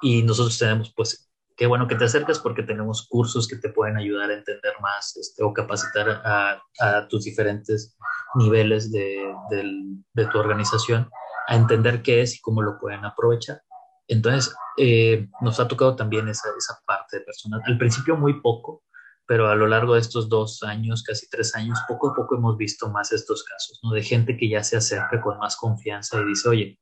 Y nosotros tenemos, pues, qué bueno que te acercas porque tenemos cursos que te pueden ayudar a entender más este, o capacitar a, tus diferentes niveles de, de, tu organización a entender qué es y cómo lo pueden aprovechar. Entonces, eh, nos ha tocado también esa, esa parte de personas. Al principio muy poco, pero a lo largo de estos dos años, casi tres años, poco a poco hemos visto más estos casos, ¿no? De gente que ya se acerca con más confianza y dice, oye,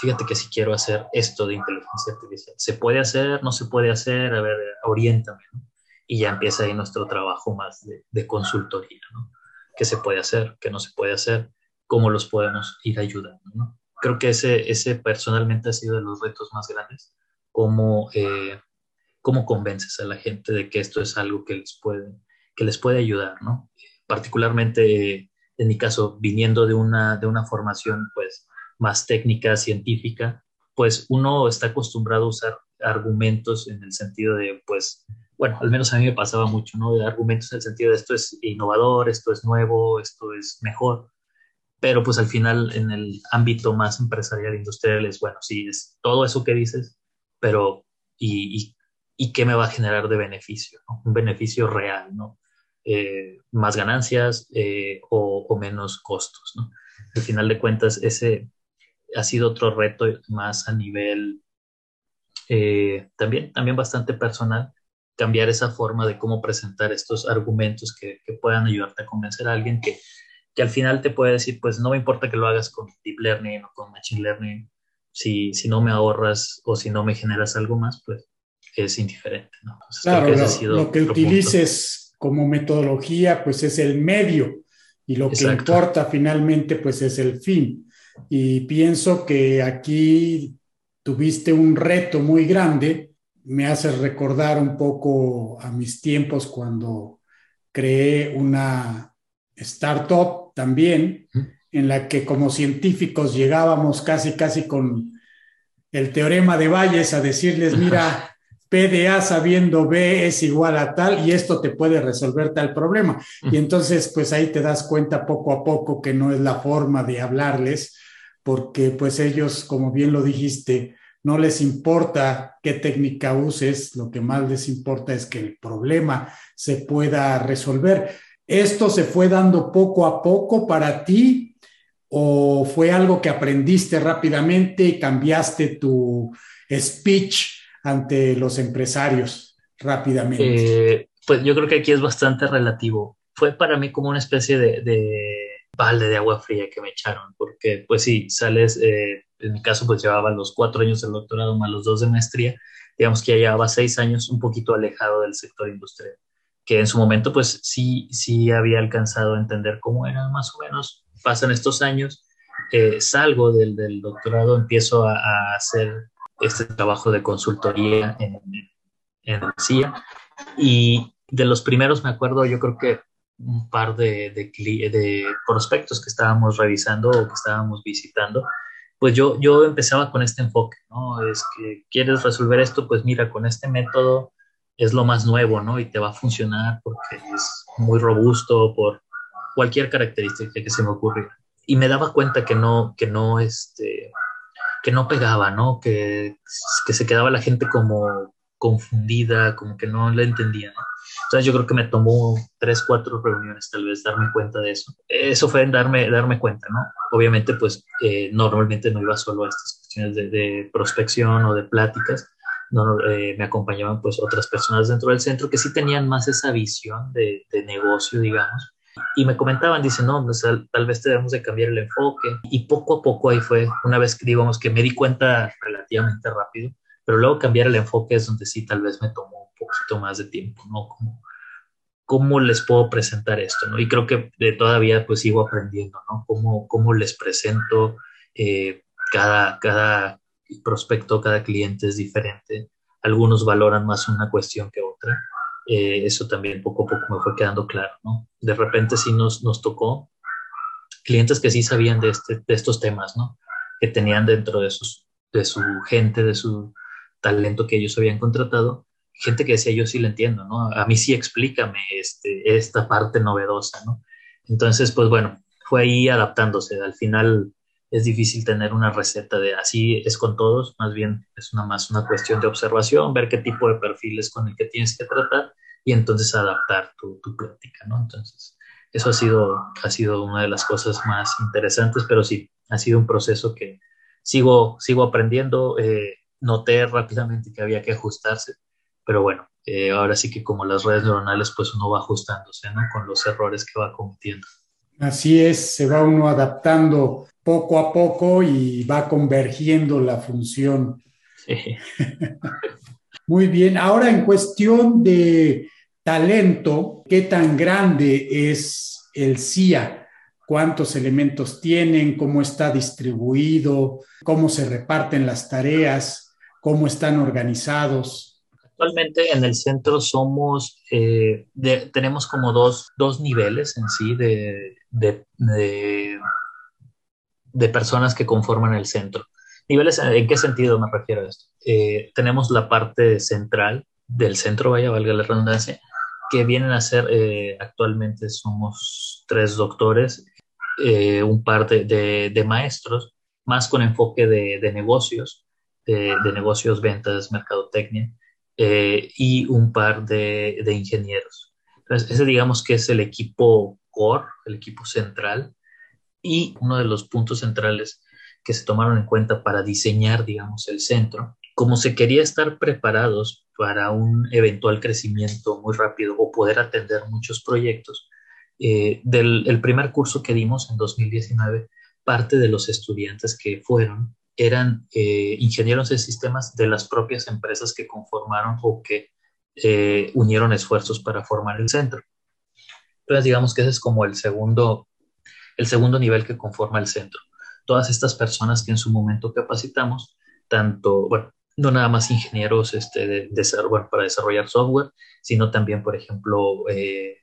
fíjate que si quiero hacer esto de inteligencia artificial, ¿se puede hacer? ¿No se puede hacer? A ver, oriéntame, ¿no? Y ya empieza ahí nuestro trabajo más de, de consultoría, ¿no? ¿Qué se puede hacer? ¿Qué no se puede hacer? ¿Cómo los podemos ir ayudando, ¿no? Creo que ese, ese personalmente ha sido de los retos más grandes, cómo... Eh, cómo convences a la gente de que esto es algo que les puede, que les puede ayudar, ¿no? Particularmente, en mi caso, viniendo de una, de una formación, pues, más técnica, científica, pues uno está acostumbrado a usar argumentos en el sentido de, pues, bueno, al menos a mí me pasaba mucho, ¿no? De argumentos en el sentido de esto es innovador, esto es nuevo, esto es mejor, pero pues al final en el ámbito más empresarial, industrial, es, bueno, sí, es todo eso que dices, pero ¿y, y y qué me va a generar de beneficio, un beneficio real, ¿no? Eh, más ganancias eh, o, menos costos. ¿no? Al final de cuentas, ese ha sido otro reto más a nivel eh, también, también bastante personal, cambiar esa forma de cómo presentar estos argumentos que, que, puedan ayudarte a convencer a alguien que, que al final te puede decir, pues no me importa que lo hagas con deep learning o con machine learning, si, si no me ahorras o si no me generas algo más, pues es indiferente. ¿no? claro, lo, que utilices como metodología, pues es el medio y lo que importa finalmente, pues es el fin. Y pienso que aquí tuviste un reto muy grande. Me hace recordar un poco a mis tiempos cuando creé una startup también, en la que como científicos llegábamos casi, casi con el teorema de Bayes a decirles, mira, PDA sabiendo B es igual a tal y esto te puede resolver tal problema. Y entonces, pues ahí te das cuenta poco a poco que no es la forma de hablarles, porque pues ellos, como bien lo dijiste, no les importa qué técnica uses, lo que más les importa es que el problema se pueda resolver. ¿Esto se fue dando poco a poco para ti o fue algo que aprendiste rápidamente y cambiaste tu speech ante los empresarios rápidamente? Eh, pues yo creo que aquí es bastante relativo. Fue para mí como una especie de, balde de agua fría que me echaron, porque pues sí, sales, eh, en mi caso pues llevaba los cuatro años del doctorado más los dos de maestría, digamos que ya llevaba seis años un poquito alejado del sector industrial, que en su momento pues sí, sí había alcanzado a entender cómo era más o menos, pasan estos años, eh, salgo del, del, doctorado, empiezo a, a hacer este trabajo de consultoría en, en CIA. Y de los primeros me acuerdo, yo creo que un par de, de, prospectos que estábamos revisando o que estábamos visitando, pues yo, yo empezaba con este enfoque, ¿no? Es que quieres resolver esto, pues mira, con este método es lo más nuevo, ¿no? Y te va a funcionar porque es muy robusto por cualquier característica que se me ocurriera. Y me daba cuenta que no, que no, este, que no pegaba, ¿no? Que, que se quedaba la gente como confundida, como que no la entendía, ¿no? Entonces yo creo que me tomó tres, cuatro reuniones tal vez darme cuenta de eso. Eso fue darme, darme cuenta, ¿no? Obviamente pues eh, normalmente no iba solo a estas cuestiones de, de prospección o de pláticas, no, eh, me acompañaban pues otras personas dentro del centro que sí tenían más esa visión de, de negocio, digamos, y me comentaban, dicen, no, pues, tal vez debemos de cambiar el enfoque. Y poco a poco ahí fue, una vez que digamos que me di cuenta relativamente rápido, pero luego cambiar el enfoque es donde sí tal vez me tomó poquito más de tiempo, ¿no? ¿Cómo les puedo presentar esto, no? Y creo que de todavía pues sigo aprendiendo, ¿no? ¿Cómo, cómo les presento? Eh, cada, cada prospecto, cada cliente es diferente. Algunos valoran más una cuestión que otra eh, eso también poco a poco me fue quedando claro, ¿no? De repente sí nos, nos tocó clientes que sí sabían de, este, de estos temas, ¿no? Que tenían dentro de, sus, de su gente, de su talento que ellos habían contratado, gente que decía, yo sí lo entiendo, ¿no? A mí sí explícame este, esta parte novedosa, ¿no? Entonces, pues bueno, fue ahí adaptándose. Al final es difícil tener una receta de así es con todos, más bien es una más una cuestión de observación, ver qué tipo de perfiles con el que tienes que tratar y entonces adaptar tu, tu plática, ¿no? Entonces, eso ha sido, ha sido una de las cosas más interesantes, pero sí, ha sido un proceso que sigo, sigo aprendiendo, eh, noté rápidamente que había que ajustarse, pero bueno, eh, ahora sí que como las redes neuronales, pues uno va ajustándose, ¿no? Con los errores que va cometiendo. Así es, se va uno adaptando poco a poco y va convergiendo la función. Sí. Muy bien, ahora en cuestión de talento, ¿qué tan grande es el CIA? ¿Cuántos elementos tienen? ¿Cómo está distribuido? ¿Cómo se reparten las tareas? ¿Cómo están organizados? Actualmente en el centro somos, eh, tenemos como dos, dos, niveles en sí de, de, de, personas que conforman el centro. Niveles, ¿en qué sentido me refiero a esto? Eh, tenemos la parte central del centro, vaya, valga la redundancia, que vienen a ser, eh, actualmente somos tres doctores, un par de, de, maestros, más con enfoque de, negocios, de, negocios, ventas, mercadotecnia, eh, y un par de, ingenieros. Entonces, ese digamos que es el equipo core, el equipo central, y uno de los puntos centrales que se tomaron en cuenta para diseñar, digamos, el centro, como se quería estar preparados para un eventual crecimiento muy rápido o poder atender muchos proyectos, eh, del el primer curso que dimos en 2019, parte de los estudiantes que fueron eran eh, ingenieros de sistemas de las propias empresas que conformaron o que eh, unieron esfuerzos para formar el centro. Entonces, digamos que ese es como el segundo, el segundo nivel que conforma el centro. Todas estas personas que en su momento capacitamos, tanto, bueno, no nada más ingenieros este, de, de, para desarrollar software, sino también, por ejemplo, eh,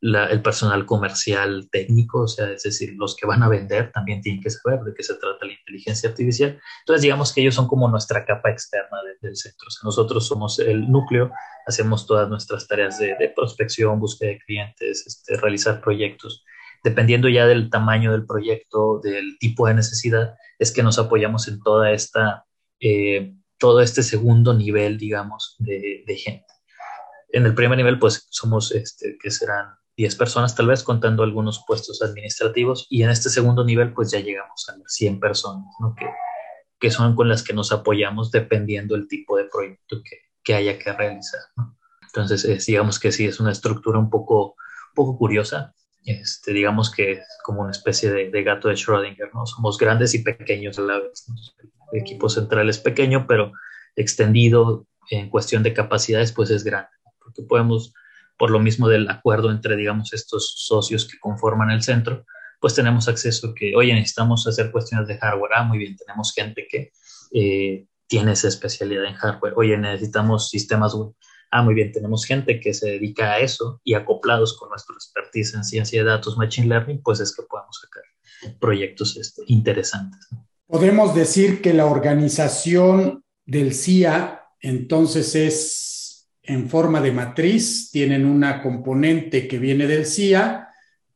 el personal comercial técnico, o sea, es decir, los que van a vender también tienen que saber de qué se trata la inteligencia artificial. Entonces, digamos que ellos son como nuestra capa externa del centro. O sea, nosotros somos el núcleo, hacemos todas nuestras tareas de, prospección, búsqueda de clientes, este, realizar proyectos. Dependiendo ya del tamaño del proyecto, del tipo de necesidad, es que nos apoyamos en toda esta, eh, todo este segundo nivel, digamos, de, de gente. En el primer nivel, pues somos, este, que serán 10 personas tal vez contando algunos puestos administrativos y en este segundo nivel pues ya llegamos a las 100 personas, ¿no? que, que son con las que nos apoyamos dependiendo del tipo de proyecto que, que haya que realizar. ¿no? Entonces digamos que sí es una estructura un poco, poco curiosa, este, digamos que es como una especie de, de, gato de Schrödinger, ¿no? Somos grandes y pequeños a la vez. El equipo central es pequeño, pero extendido en cuestión de capacidades pues es grande, porque podemos por lo mismo del acuerdo entre, digamos, estos socios que conforman el centro, pues tenemos acceso que, oye, necesitamos hacer cuestiones de hardware. Ah, muy bien, tenemos gente que eh, tiene esa especialidad en hardware. Oye, necesitamos sistemas web. Ah, muy bien, tenemos gente que se dedica a eso y acoplados con nuestra expertise en ciencia de datos, machine learning, pues es que podemos sacar proyectos este, interesantes. Podemos decir que la organización del CIA entonces es en forma de matriz, tienen una componente que viene del CIA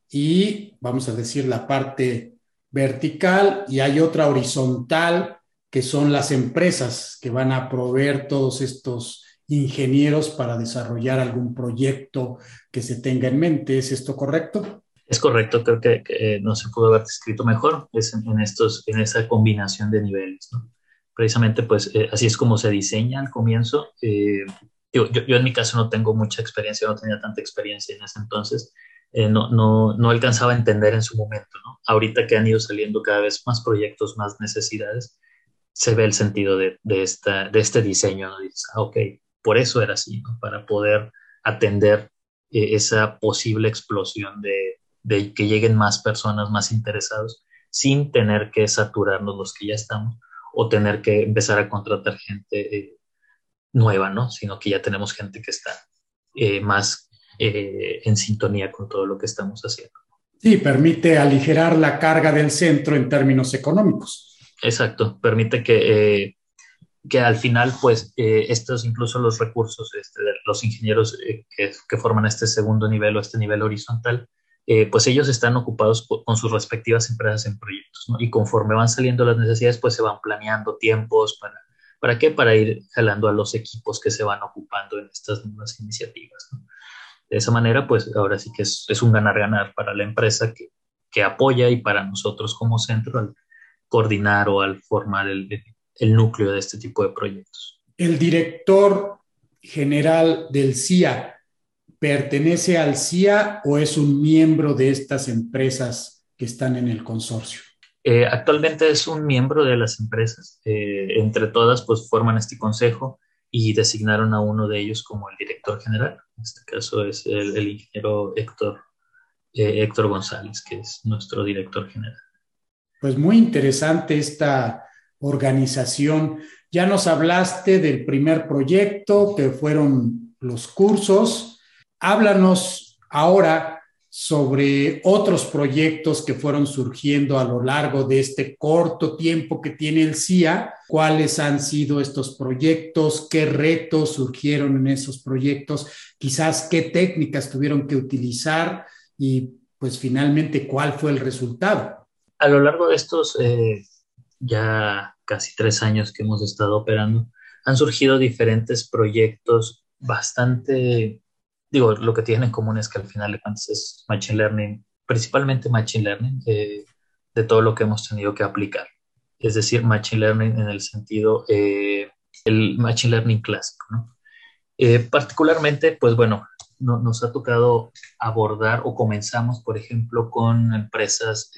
y vamos a decir la parte vertical y hay otra horizontal que son las empresas que van a proveer todos estos ingenieros para desarrollar algún proyecto que se tenga en mente. ¿Es esto correcto? Es correcto, creo que, no se pudo haber descrito mejor, es en, estos, en esa combinación de niveles. Precisamente, pues eh, así es como se diseña al comienzo. Eh, yo, en mi caso no tengo mucha experiencia, no tenía tanta experiencia en ese entonces, eh, no, no, no, alcanzaba a entender en su momento, ¿no? Ahorita que han ido saliendo cada vez más proyectos, más necesidades, se ve el sentido de, de, esta, de este diseño, ¿no? Dices, ah, ok, por eso era así, ¿no? Para poder atender eh, esa posible explosión de, de, que lleguen más personas, más interesados, sin tener que saturarnos los que ya estamos o tener que empezar a contratar gente eh, nueva, ¿no? Sino que ya tenemos gente que está eh, más eh, en sintonía con todo lo que estamos haciendo. Sí, permite aligerar la carga del centro en términos económicos. Exacto, permite que, eh, que al final, pues, estos incluso los recursos, este, los ingenieros que, que, forman este segundo nivel o este nivel horizontal, pues ellos están ocupados con sus respectivas empresas en proyectos, ¿no? Y conforme van saliendo las necesidades, pues se van planeando tiempos para ¿Para qué? Para ir jalando a los equipos que se van ocupando en estas nuevas iniciativas. De esa manera, pues ahora sí que es, un ganar-ganar para la empresa que, que, apoya y para nosotros como centro al coordinar o al formar el, el núcleo de este tipo de proyectos. El director general del CIA pertenece al CIA o es un miembro de estas empresas que están en el consorcio? Eh, actualmente es un miembro de las empresas. Eh, entre todas, pues forman este consejo y designaron a uno de ellos como el director general. En este caso es el, ingeniero Héctor, eh, Héctor González, que es nuestro director general. Pues muy interesante esta organización. Ya nos hablaste del primer proyecto, que fueron los cursos. Háblanos ahora sobre otros proyectos que fueron surgiendo a lo largo de este corto tiempo que tiene el CIA, cuáles han sido estos proyectos, qué retos surgieron en esos proyectos, quizás qué técnicas tuvieron que utilizar y pues finalmente cuál fue el resultado. A lo largo de estos eh, ya casi tres años que hemos estado operando, han surgido diferentes proyectos bastante digo, lo que tienen en común es que al final de cuentas es Machine Learning, principalmente Machine Learning, eh, de todo lo que hemos tenido que aplicar. Es decir, Machine Learning en el sentido, eh, el Machine Learning clásico, ¿no? Eh, particularmente, pues bueno, nos ha tocado abordar o comenzamos, por ejemplo, con empresas,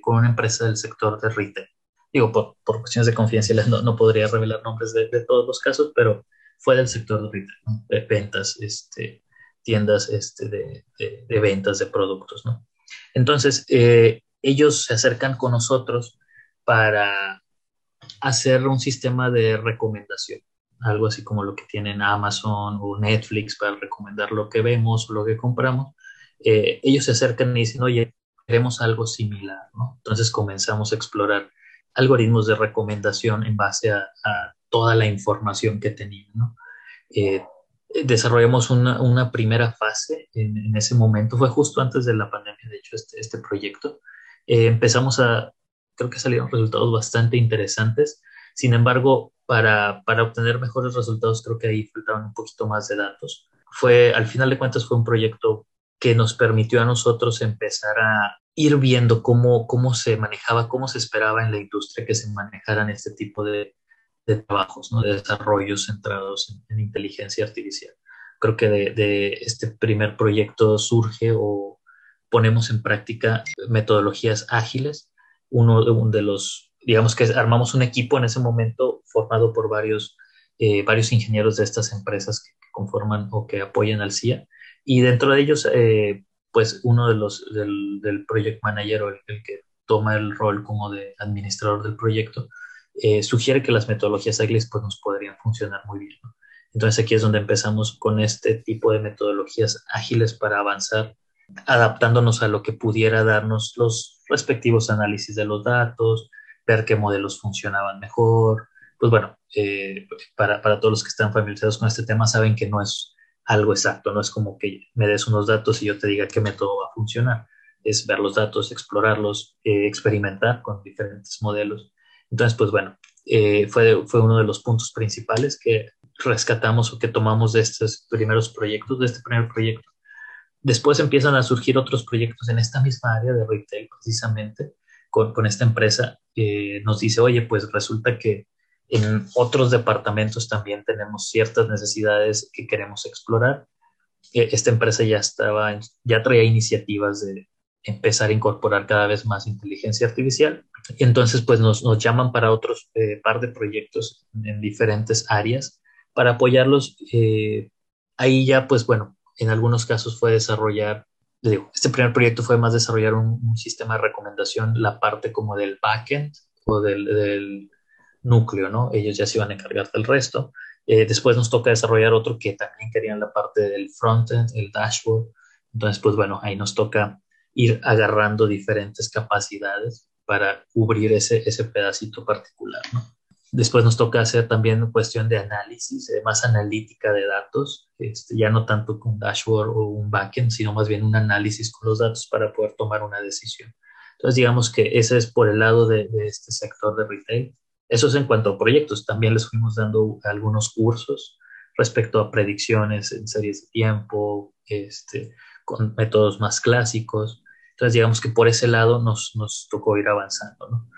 con una empresa del sector de retail. Digo, por, por cuestiones de confidencialidad no, no podría revelar nombres de, de, todos los casos, pero fue del sector de retail, ¿no? ventas, este, tiendas este, de, de, ventas de productos, ¿no? Entonces, eh, ellos se acercan con nosotros para hacer un sistema de recomendación, algo así como lo que tienen Amazon o Netflix para recomendar lo que vemos o lo que compramos. Eh, ellos se acercan y dicen, oye, queremos algo similar. Entonces comenzamos a explorar algoritmos de recomendación en base a, a toda la información que tenían, ¿no? Eh, desarrollamos una, una primera fase en, en, ese momento, fue justo antes de la pandemia, de hecho, este, este proyecto. Eh, empezamos a, creo que salieron resultados bastante interesantes, sin embargo, para, para obtener mejores resultados, creo que ahí faltaban un poquito más de datos. Fue, al final de cuentas, fue un proyecto que nos permitió a nosotros empezar a ir viendo cómo, cómo se manejaba, cómo se esperaba en la industria que se manejaran este tipo de, de trabajos, ¿no? de desarrollos centrados en, inteligencia artificial. Creo que de, este primer proyecto surge o ponemos en práctica metodologías ágiles. Uno de, de los, digamos que armamos un equipo en ese momento formado por varios, eh, varios ingenieros de estas empresas que conforman o que apoyan al CIA. Y dentro de ellos, eh, pues uno de los del, del project manager o el, el que toma el rol como de administrador del proyecto, eh, sugiere que las metodologías ágiles pues, nos podrían funcionar muy bien. Entonces aquí es donde empezamos con este tipo de metodologías ágiles para avanzar, adaptándonos a lo que pudiera darnos los respectivos análisis de los datos, ver qué modelos funcionaban mejor. Pues bueno, eh, para, para todos los que están familiarizados con este tema saben que no es algo exacto, no es como que me des unos datos y yo te diga qué método va a funcionar. Es ver los datos, explorarlos, eh, experimentar con diferentes modelos entonces, pues bueno, eh, fue, fue uno de los puntos principales que rescatamos o que tomamos de estos primeros proyectos, de este primer proyecto. Después empiezan a surgir otros proyectos en esta misma área de retail, precisamente, con, con esta empresa. Eh, nos dice, oye, pues resulta que en otros departamentos también tenemos ciertas necesidades que queremos explorar. Eh, esta empresa ya estaba, ya traía iniciativas de empezar a incorporar cada vez más inteligencia artificial entonces, pues nos, nos llaman para otros eh, par de proyectos en diferentes áreas para apoyarlos. Eh, ahí ya, pues bueno, en algunos casos fue desarrollar, digo, este primer proyecto fue más desarrollar un, un, sistema de recomendación, la parte como del backend o del, del, núcleo, ¿no? Ellos ya se iban a encargar del resto. Eh, después nos toca desarrollar otro que también querían la parte del frontend, el dashboard. Entonces, pues bueno, ahí nos toca ir agarrando diferentes capacidades para cubrir ese, ese pedacito particular. Después nos toca hacer también cuestión de análisis, eh, más analítica de datos, este, ya no tanto con dashboard o un backend, sino más bien un análisis con los datos para poder tomar una decisión. Entonces, digamos que ese es por el lado de, de este sector de retail. Eso es en cuanto a proyectos. También les fuimos dando algunos cursos respecto a predicciones en series de tiempo, este, con métodos más clásicos. Entonces, digamos que por ese lado nos, nos tocó ir avanzando. ¿no?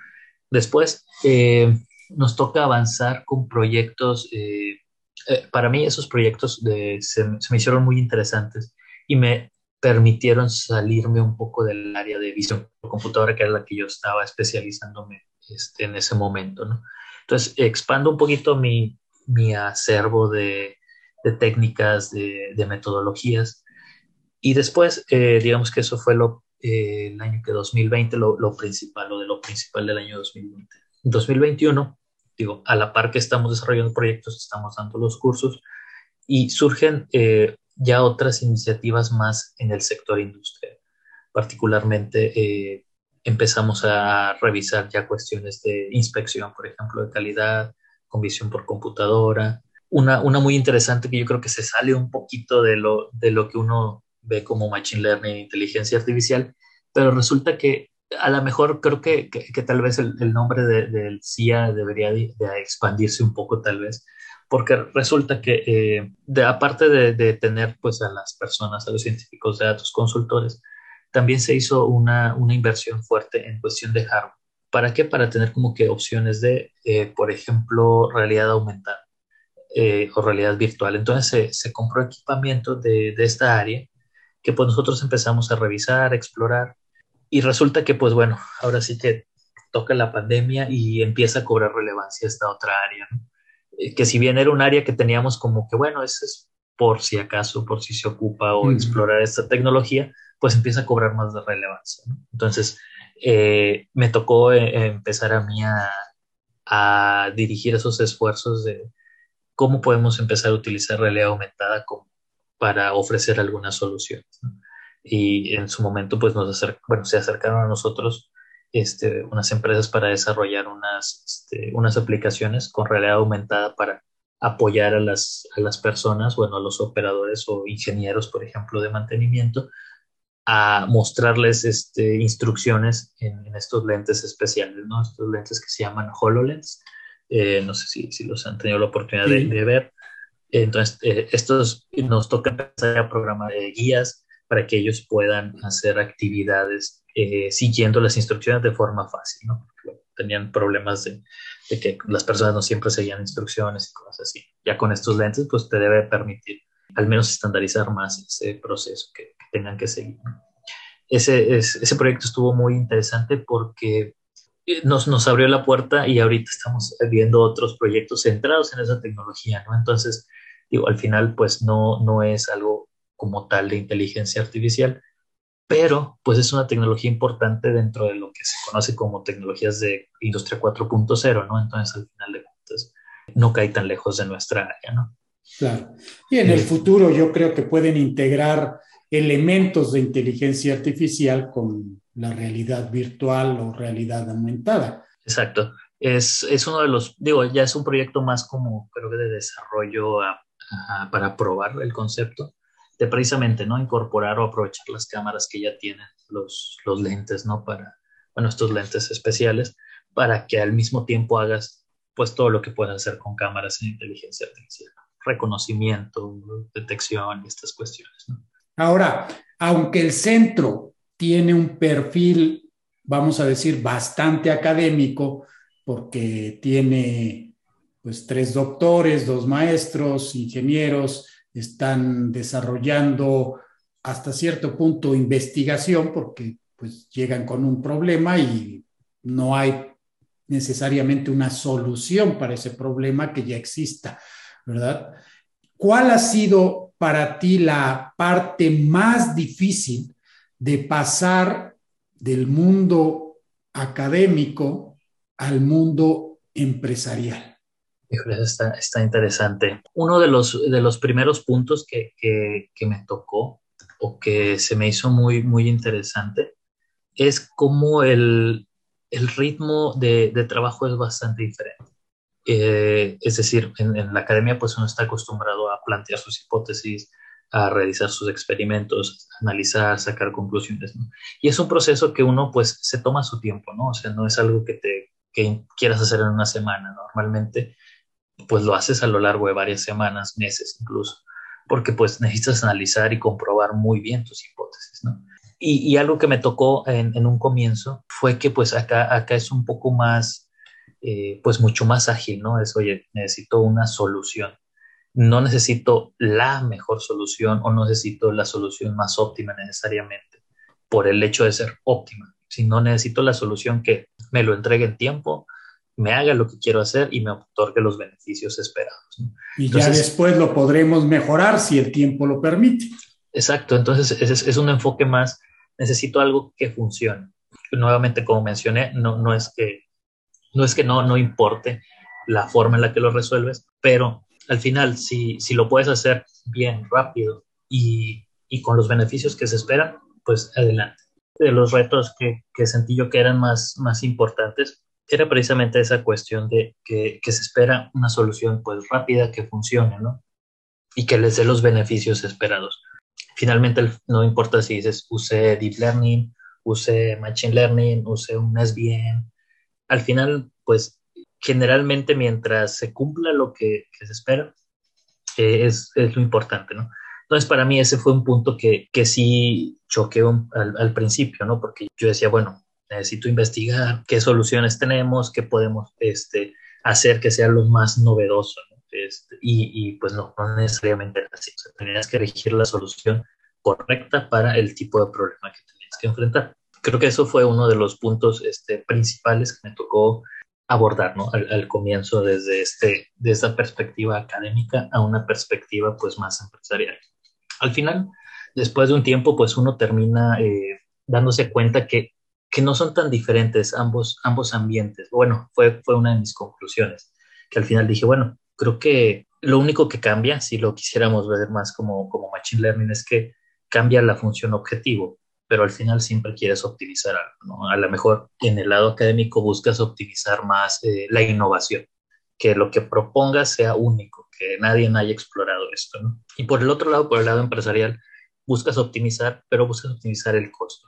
Después, eh, nos toca avanzar con proyectos eh, eh, para mí esos proyectos de, se, me hicieron muy interesantes y me permitieron salirme un poco del área de visión computadora, que era la que yo estaba especializándome este, en ese momento. ¿no? Entonces, expando un poquito mi, mi acervo de, de técnicas, de, de, metodologías. Y después, eh, digamos que eso fue lo, eh, el año que 2020, lo, lo, principal, lo de lo principal del año 2020. En 2021, digo, a la par que estamos desarrollando proyectos, estamos dando los cursos y surgen eh, ya otras iniciativas más en el sector industrial. Particularmente empezamos a revisar ya cuestiones de inspección, por ejemplo, de calidad, con visión por computadora. Una, una muy interesante que yo creo que se sale un poquito de lo, de lo que uno ve como Machine Learning, inteligencia artificial, pero resulta que a lo mejor creo que, que, tal vez el, el nombre del de, CIA debería de, expandirse un poco tal vez, porque resulta que eh, de, aparte de, de, tener pues a las personas, a los científicos de datos, consultores, también se hizo una, una inversión fuerte en cuestión de hardware. ¿Para qué? Para tener como que opciones de, eh, por ejemplo, realidad aumentada eh, o realidad virtual. Entonces se, se compró equipamiento de, de, esta área que pues nosotros empezamos a revisar, a explorar y resulta que pues bueno, ahora sí que toca la pandemia y empieza a cobrar relevancia esta otra área, ¿no? eh, que si bien era un área que teníamos como que bueno, eso es por si acaso, por si se ocupa o mm. explorar esta tecnología, pues empieza a cobrar más de relevancia. ¿no? Entonces, eh, me tocó eh, empezar a mí a, a, dirigir esos esfuerzos de cómo podemos empezar a utilizar realidad aumentada como para ofrecer algunas soluciones. ¿no? Y en su momento, pues nos acer bueno, se acercaron a nosotros este, unas empresas para desarrollar unas, este, unas aplicaciones con realidad aumentada para apoyar a las, a las personas, bueno, a los operadores o ingenieros, por ejemplo, de mantenimiento, a mostrarles este, instrucciones en, en, estos lentes especiales, ¿no? Estos lentes que se llaman HoloLens. Eh, no sé si, si, los han tenido la oportunidad sí. de, de, ver. Entonces, eh, estos nos toca empezar a programar eh, guías para que ellos puedan hacer actividades eh, siguiendo las instrucciones de forma fácil, ¿no? Porque tenían problemas de, de, que las personas no siempre seguían instrucciones y cosas así. Ya con estos lentes, pues te debe permitir al menos estandarizar más ese proceso que, tengan que seguir. Ese, ese proyecto estuvo muy interesante porque nos, nos abrió la puerta y ahorita estamos viendo otros proyectos centrados en esa tecnología, ¿no? Entonces, digo, al final, pues no, no es algo como tal de inteligencia artificial, pero pues es una tecnología importante dentro de lo que se conoce como tecnologías de industria 4.0, ¿no? Entonces, al final de cuentas, no cae tan lejos de nuestra área, ¿no? Claro. Y en el futuro yo creo que pueden integrar elementos de inteligencia artificial con la realidad virtual o realidad aumentada. Exacto. Es, es uno de los, digo, ya es un proyecto más como creo que de desarrollo a, para probar el concepto, de precisamente, ¿no? Incorporar o aprovechar las cámaras que ya tienen los, los lentes, ¿no? Para, bueno, estos lentes especiales, para que al mismo tiempo hagas, pues, todo lo que puedes hacer con cámaras en inteligencia artificial. Reconocimiento, detección y estas cuestiones. Ahora, aunque el centro tiene un perfil, vamos a decir, bastante académico, porque tiene pues tres doctores, dos maestros, ingenieros, están desarrollando hasta cierto punto investigación, porque pues llegan con un problema y no hay necesariamente una solución para ese problema que ya exista, ¿verdad? ¿Cuál ha sido para ti la parte más difícil de pasar del mundo académico al mundo empresarial? Está, está interesante. Uno de los, de los primeros puntos que, que, que, me tocó o que se me hizo muy, muy interesante es cómo el, el ritmo de, de trabajo es bastante diferente. Eh, es decir, en, en, la academia pues uno está acostumbrado a plantear sus hipótesis, a realizar sus experimentos, analizar, sacar conclusiones, ¿no? Y es un proceso que uno pues se toma su tiempo, ¿no? O sea, no es algo que te que quieras hacer en una semana, normalmente pues lo haces a lo largo de varias semanas, meses incluso, porque pues necesitas analizar y comprobar muy bien tus hipótesis, ¿no? Y, y algo que me tocó en, en, un comienzo fue que pues acá, acá es un poco más eh, pues mucho más ágil, ¿no? Es, oye, necesito una solución. no necesito la mejor solución o no necesito la solución más óptima necesariamente por el hecho de ser óptima, sino necesito la solución que me lo entregue en tiempo, me haga lo que quiero hacer y me otorgue los beneficios esperados. Y ya después lo podremos mejorar si el tiempo lo permite. Exacto, entonces es, es un enfoque más, necesito algo que funcione. Nuevamente, como mencioné, no, no es que, no, es que no, no importe la forma en la que lo resuelves, pero al final, si, si lo puedes hacer bien, rápido y, y con los beneficios que se esperan, pues adelante. De los retos que, que sentí yo que eran más, más importantes, era precisamente esa cuestión de que, se espera una solución pues rápida que funcione, ¿no? Y que les dé los beneficios esperados. Finalmente, no importa si dices use Deep Learning, use Machine Learning, use un SVM, al final, pues generalmente mientras se cumpla lo que, se espera, eh, es, es, lo importante, ¿no? Entonces, para mí ese fue un punto que, que sí choqué al, al principio, ¿no? Porque yo decía, bueno, necesito investigar qué soluciones tenemos, qué podemos este, hacer que sea lo más novedoso. Este, y, y, pues no, no necesariamente así. O sea, tenías que elegir la solución correcta para el tipo de problema que tenías que enfrentar. Creo que eso fue uno de los puntos este, principales que me tocó abordar ¿no? al, al, comienzo desde, este, desde esta perspectiva académica a una perspectiva pues más empresarial. Al final, después de un tiempo, pues uno termina eh, dándose cuenta que que no son tan diferentes ambos, ambos ambientes. Bueno, fue, fue una de mis conclusiones, que al final dije, bueno, creo que lo único que cambia, si lo quisiéramos ver más como, como Machine Learning, es que cambia la función objetivo, pero al final siempre quieres optimizar algo, ¿no? A lo mejor en el lado académico buscas optimizar más eh, la innovación, que lo que propongas sea único, que nadie haya explorado esto, ¿no? Y por el otro lado, por el lado empresarial, buscas optimizar, pero buscas optimizar el costo.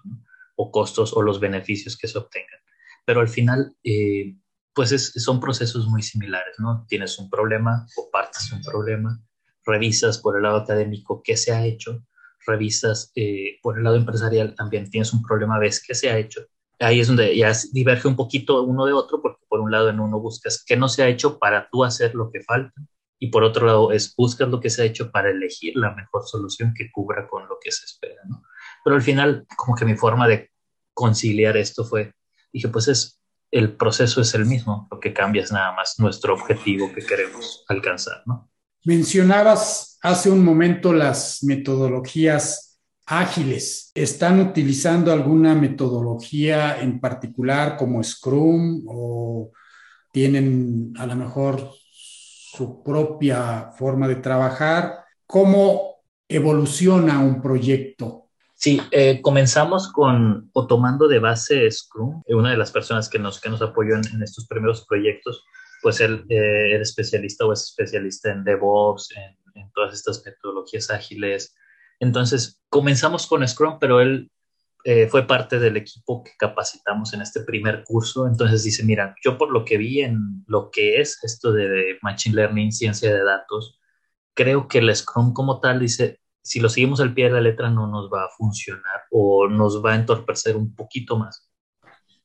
O costos o los beneficios que se obtengan. Pero al final, eh, pues son procesos muy similares, ¿no? Tienes un problema o partes un problema, revisas por el lado académico qué se ha hecho, revisas eh, por el lado empresarial también tienes un problema, ves qué se ha hecho. Ahí es donde ya diverge un poquito uno de otro, porque por un lado en uno buscas qué no se ha hecho para tú hacer lo que falta, y por otro lado es buscas lo que se ha hecho para elegir la mejor solución que cubra con lo que se espera, ¿no? Pero al final, como que mi forma de conciliar esto fue, dije, pues es, el proceso es el mismo, lo que cambia es nada más nuestro objetivo que queremos alcanzar, ¿no? Mencionabas hace un momento las metodologías ágiles. ¿Están utilizando alguna metodología en particular como Scrum o tienen a lo mejor su propia forma de trabajar? ¿Cómo evoluciona un proyecto Sí, eh, comenzamos con, o tomando de base Scrum, eh, una de las personas que nos, que nos apoyó en, en estos primeros proyectos, pues él eh, era especialista o es especialista en DevOps, en, en, todas estas metodologías ágiles. Entonces, comenzamos con Scrum, pero él eh, fue parte del equipo que capacitamos en este primer curso. Entonces dice, mira, yo por lo que vi en lo que es esto de, de Machine Learning, ciencia de datos, creo que el Scrum como tal, dice, si lo seguimos al pie de la letra no nos va a funcionar o nos va a entorpecer un poquito más.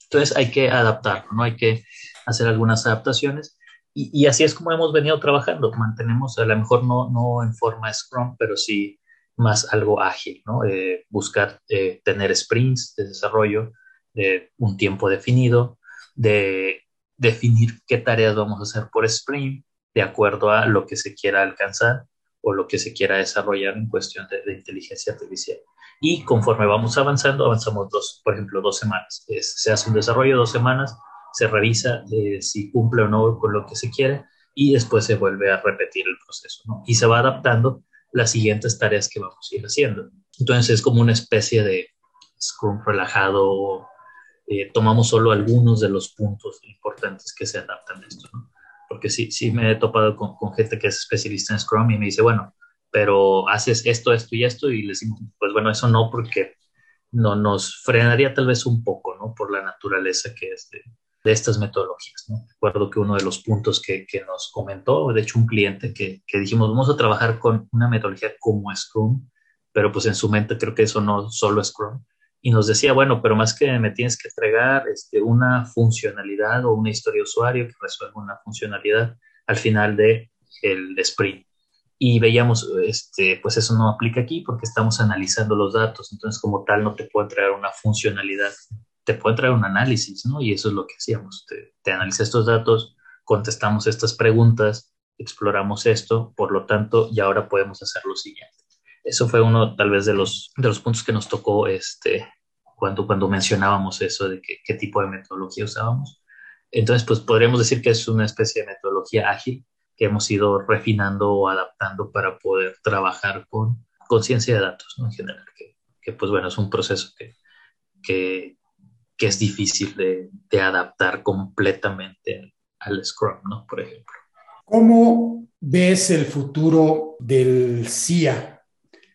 Entonces hay que adaptarlo, ¿no? Hay que hacer algunas adaptaciones y, así es como hemos venido trabajando. Mantenemos, a lo mejor no, no en forma Scrum, pero sí más algo ágil, ¿no? Eh, buscar eh, tener sprints de desarrollo de un tiempo definido, de definir qué tareas vamos a hacer por sprint de acuerdo a lo que se quiera alcanzar o lo que se quiera desarrollar en cuestión de, de inteligencia artificial. Y conforme vamos avanzando, avanzamos dos, por ejemplo, dos semanas. Es, se hace un desarrollo dos semanas, se revisa eh, si cumple o no con lo que se quiere y después se vuelve a repetir el proceso, ¿no? Y se va adaptando las siguientes tareas que vamos a ir haciendo. Entonces es como una especie de Scrum relajado, eh, tomamos solo algunos de los puntos importantes que se adaptan a esto, ¿no? Porque sí, sí me he topado con, con, gente que es especialista en Scrum y me dice, bueno, pero haces esto, esto y esto, y le decimos, pues bueno, eso no, porque no nos frenaría tal vez un poco, ¿no? Por la naturaleza que es de, de estas metodologías, ¿no? Recuerdo que uno de los puntos que, que nos comentó, de hecho un cliente que, que, dijimos, vamos a trabajar con una metodología como Scrum, pero pues en su mente creo que eso no solo Scrum, y nos decía, bueno, pero más que me tienes que entregar este, una funcionalidad o una historia de usuario que resuelva una funcionalidad al final de el sprint. y veíamos, este, pues eso no aplica aquí porque estamos analizando los datos, entonces como tal no te puede traer una funcionalidad, te puede traer un análisis, ¿no? Y eso es lo que hacíamos, te, te analiza estos datos, contestamos estas preguntas, exploramos esto, por lo tanto, y ahora podemos hacer lo siguiente. Eso fue uno tal vez de los, de los puntos que nos tocó este, cuando, cuando mencionábamos eso de qué tipo de metodología usábamos. Entonces, pues podríamos decir que es una especie de metodología ágil que hemos ido refinando o adaptando para poder trabajar con conciencia de datos ¿no? en general, que, que, pues bueno, es un proceso que, que, que es difícil de, de, adaptar completamente al Scrum, ¿no? Por ejemplo. ¿Cómo ves el futuro del CIA?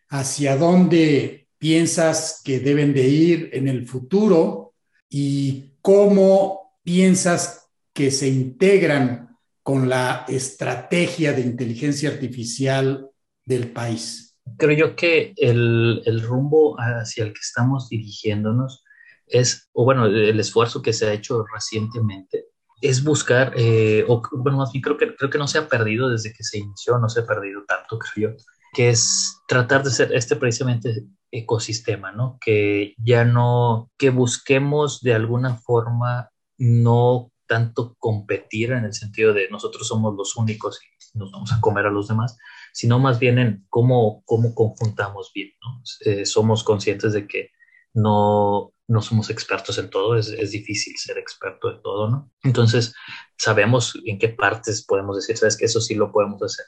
¿Hacia dónde piensas que deben de ir en el futuro? ¿Y cómo piensas que se integran con la estrategia de inteligencia artificial del país? Creo yo que el, el rumbo hacia el que estamos dirigiéndonos es, o bueno, el esfuerzo que se ha hecho recientemente es buscar, eh, o bueno, más bien creo que, creo que no se ha perdido desde que se inició, no se ha perdido tanto, creo yo, que es tratar de ser este precisamente ecosistema, ¿no? Que ya no, que busquemos de alguna forma no tanto competir en el sentido de nosotros somos los únicos y nos vamos a comer a los demás, sino más bien en cómo, cómo conjuntamos bien, ¿no? Eh, somos conscientes de que no, no somos expertos en todo, es, es, difícil ser experto en todo, ¿no? Entonces, sabemos en qué partes podemos decir, sabes que eso sí lo podemos hacer.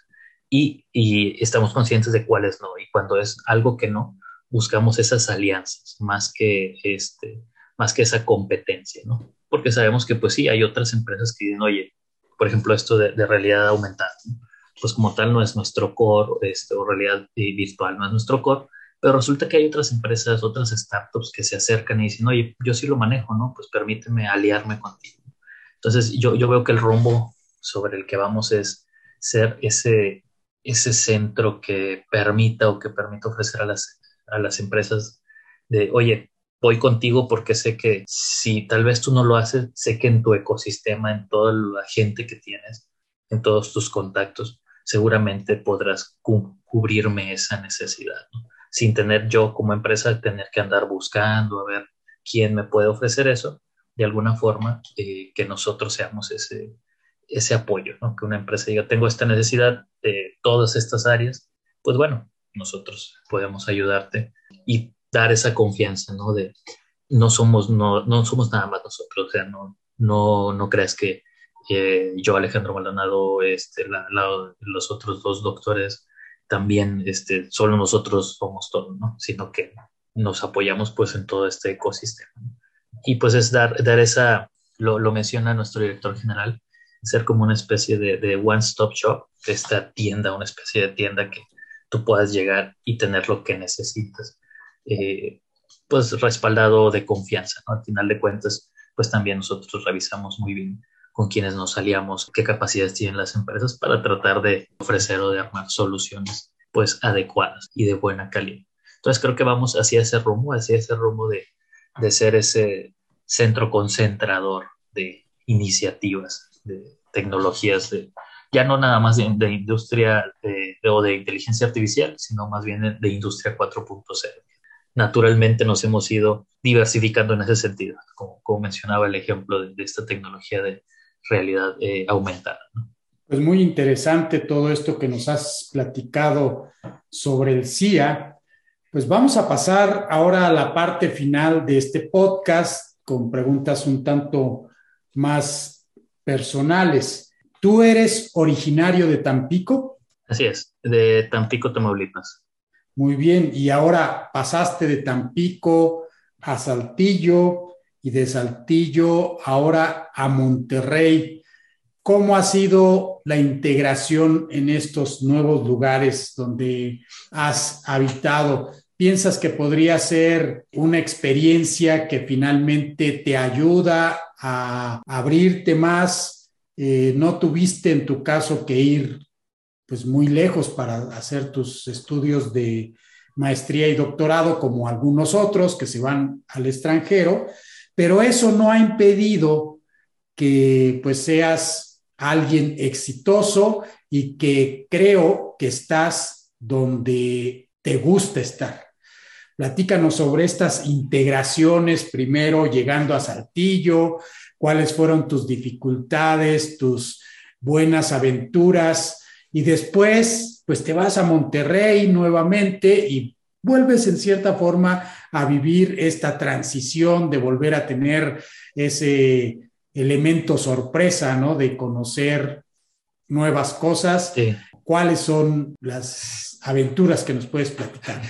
Y, y estamos conscientes de cuáles no. Y cuando es algo que no, buscamos esas alianzas más que, este, más que esa competencia, ¿no? porque sabemos que pues sí, hay otras empresas que dicen, oye, por ejemplo, esto de, realidad aumentada, pues como tal no es nuestro core, este, o realidad virtual no es nuestro core, pero resulta que hay otras empresas, otras startups que se acercan y dicen, oye, yo sí lo manejo, ¿no? Pues permíteme aliarme contigo. Entonces, yo, yo veo que el rumbo sobre el que vamos es ser ese, ese centro que permita o que permita ofrecer a las, a las empresas de, oye, voy contigo porque sé que si tal vez tú no lo haces, sé que en tu ecosistema, en toda la gente que tienes, en todos tus contactos, seguramente podrás cubrirme esa necesidad, sin tener yo como empresa tener que andar buscando a ver quién me puede ofrecer eso, de alguna forma eh, que nosotros seamos ese, ese apoyo, ¿no? que una empresa diga, tengo esta necesidad de todas estas áreas, pues bueno, nosotros podemos ayudarte y dar esa confianza, ¿no? De no somos, no, no somos nada más nosotros, o sea, no, no, no creas que eh, yo, Alejandro Maldonado, este, los otros dos doctores, también, este, solo nosotros somos todo, ¿no? Sino que nos apoyamos pues en todo este ecosistema. Y pues es dar, dar esa, lo, lo menciona nuestro director general, ser como una especie de, de one-stop shop, esta tienda, una especie de tienda que tú puedas llegar y tener lo que necesitas eh, pues respaldado de confianza, ¿no? Al final de cuentas, pues también nosotros revisamos muy bien con quienes nos aliamos, qué capacidades tienen las empresas para tratar de ofrecer o de armar soluciones pues adecuadas y de buena calidad. Entonces creo que vamos hacia ese rumbo, hacia ese rumbo de, de ser ese centro concentrador de iniciativas, de tecnologías, de, ya no nada más de, industria de, o de inteligencia artificial, sino más bien de, industria 4.0 naturalmente nos hemos ido diversificando en ese sentido, como, como mencionaba el ejemplo de, esta tecnología de realidad eh, aumentada. Pues muy interesante todo esto que nos has platicado sobre el CIA. Pues vamos a pasar ahora a la parte final de este podcast con preguntas un tanto más personales. ¿Tú eres originario de Tampico? Así es, de Tampico, Tamaulipas. Muy bien, y ahora pasaste de Tampico a Saltillo y de Saltillo ahora a Monterrey. ¿Cómo ha sido la integración en estos nuevos lugares donde has habitado? ¿Piensas que podría ser una experiencia que finalmente te ayuda a abrirte más? Eh, ¿No tuviste en tu caso que ir pues muy lejos para hacer tus estudios de maestría y doctorado como algunos otros que se van al extranjero, pero eso no ha impedido que pues seas alguien exitoso y que creo que estás donde te gusta estar. Platícanos sobre estas integraciones, primero llegando a Saltillo, cuáles fueron tus dificultades, tus buenas aventuras y después pues te vas a Monterrey nuevamente y vuelves en cierta forma a vivir esta transición de volver a tener ese elemento sorpresa, ¿no? De conocer nuevas cosas. ¿Cuáles son las aventuras que nos puedes platicar?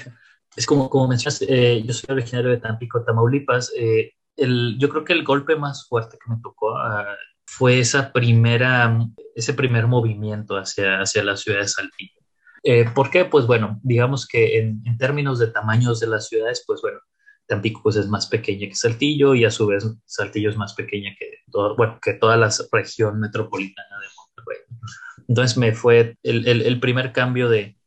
Es como, como mencionas, eh, yo soy originario de Tampico, Tamaulipas. Eh, el, yo creo que el golpe más fuerte que me tocó ah, fue esa primera, ese primer movimiento hacia, hacia la ciudad de Saltillo. Eh, ¿Por qué? Pues bueno, digamos que en, en, términos de tamaños de las ciudades, pues bueno, Tampico pues es más pequeña que Saltillo y a su vez Saltillo es más pequeña que, todo, bueno, que toda la región metropolitana de Monterrey. Entonces me fue el, el, el primer cambio de,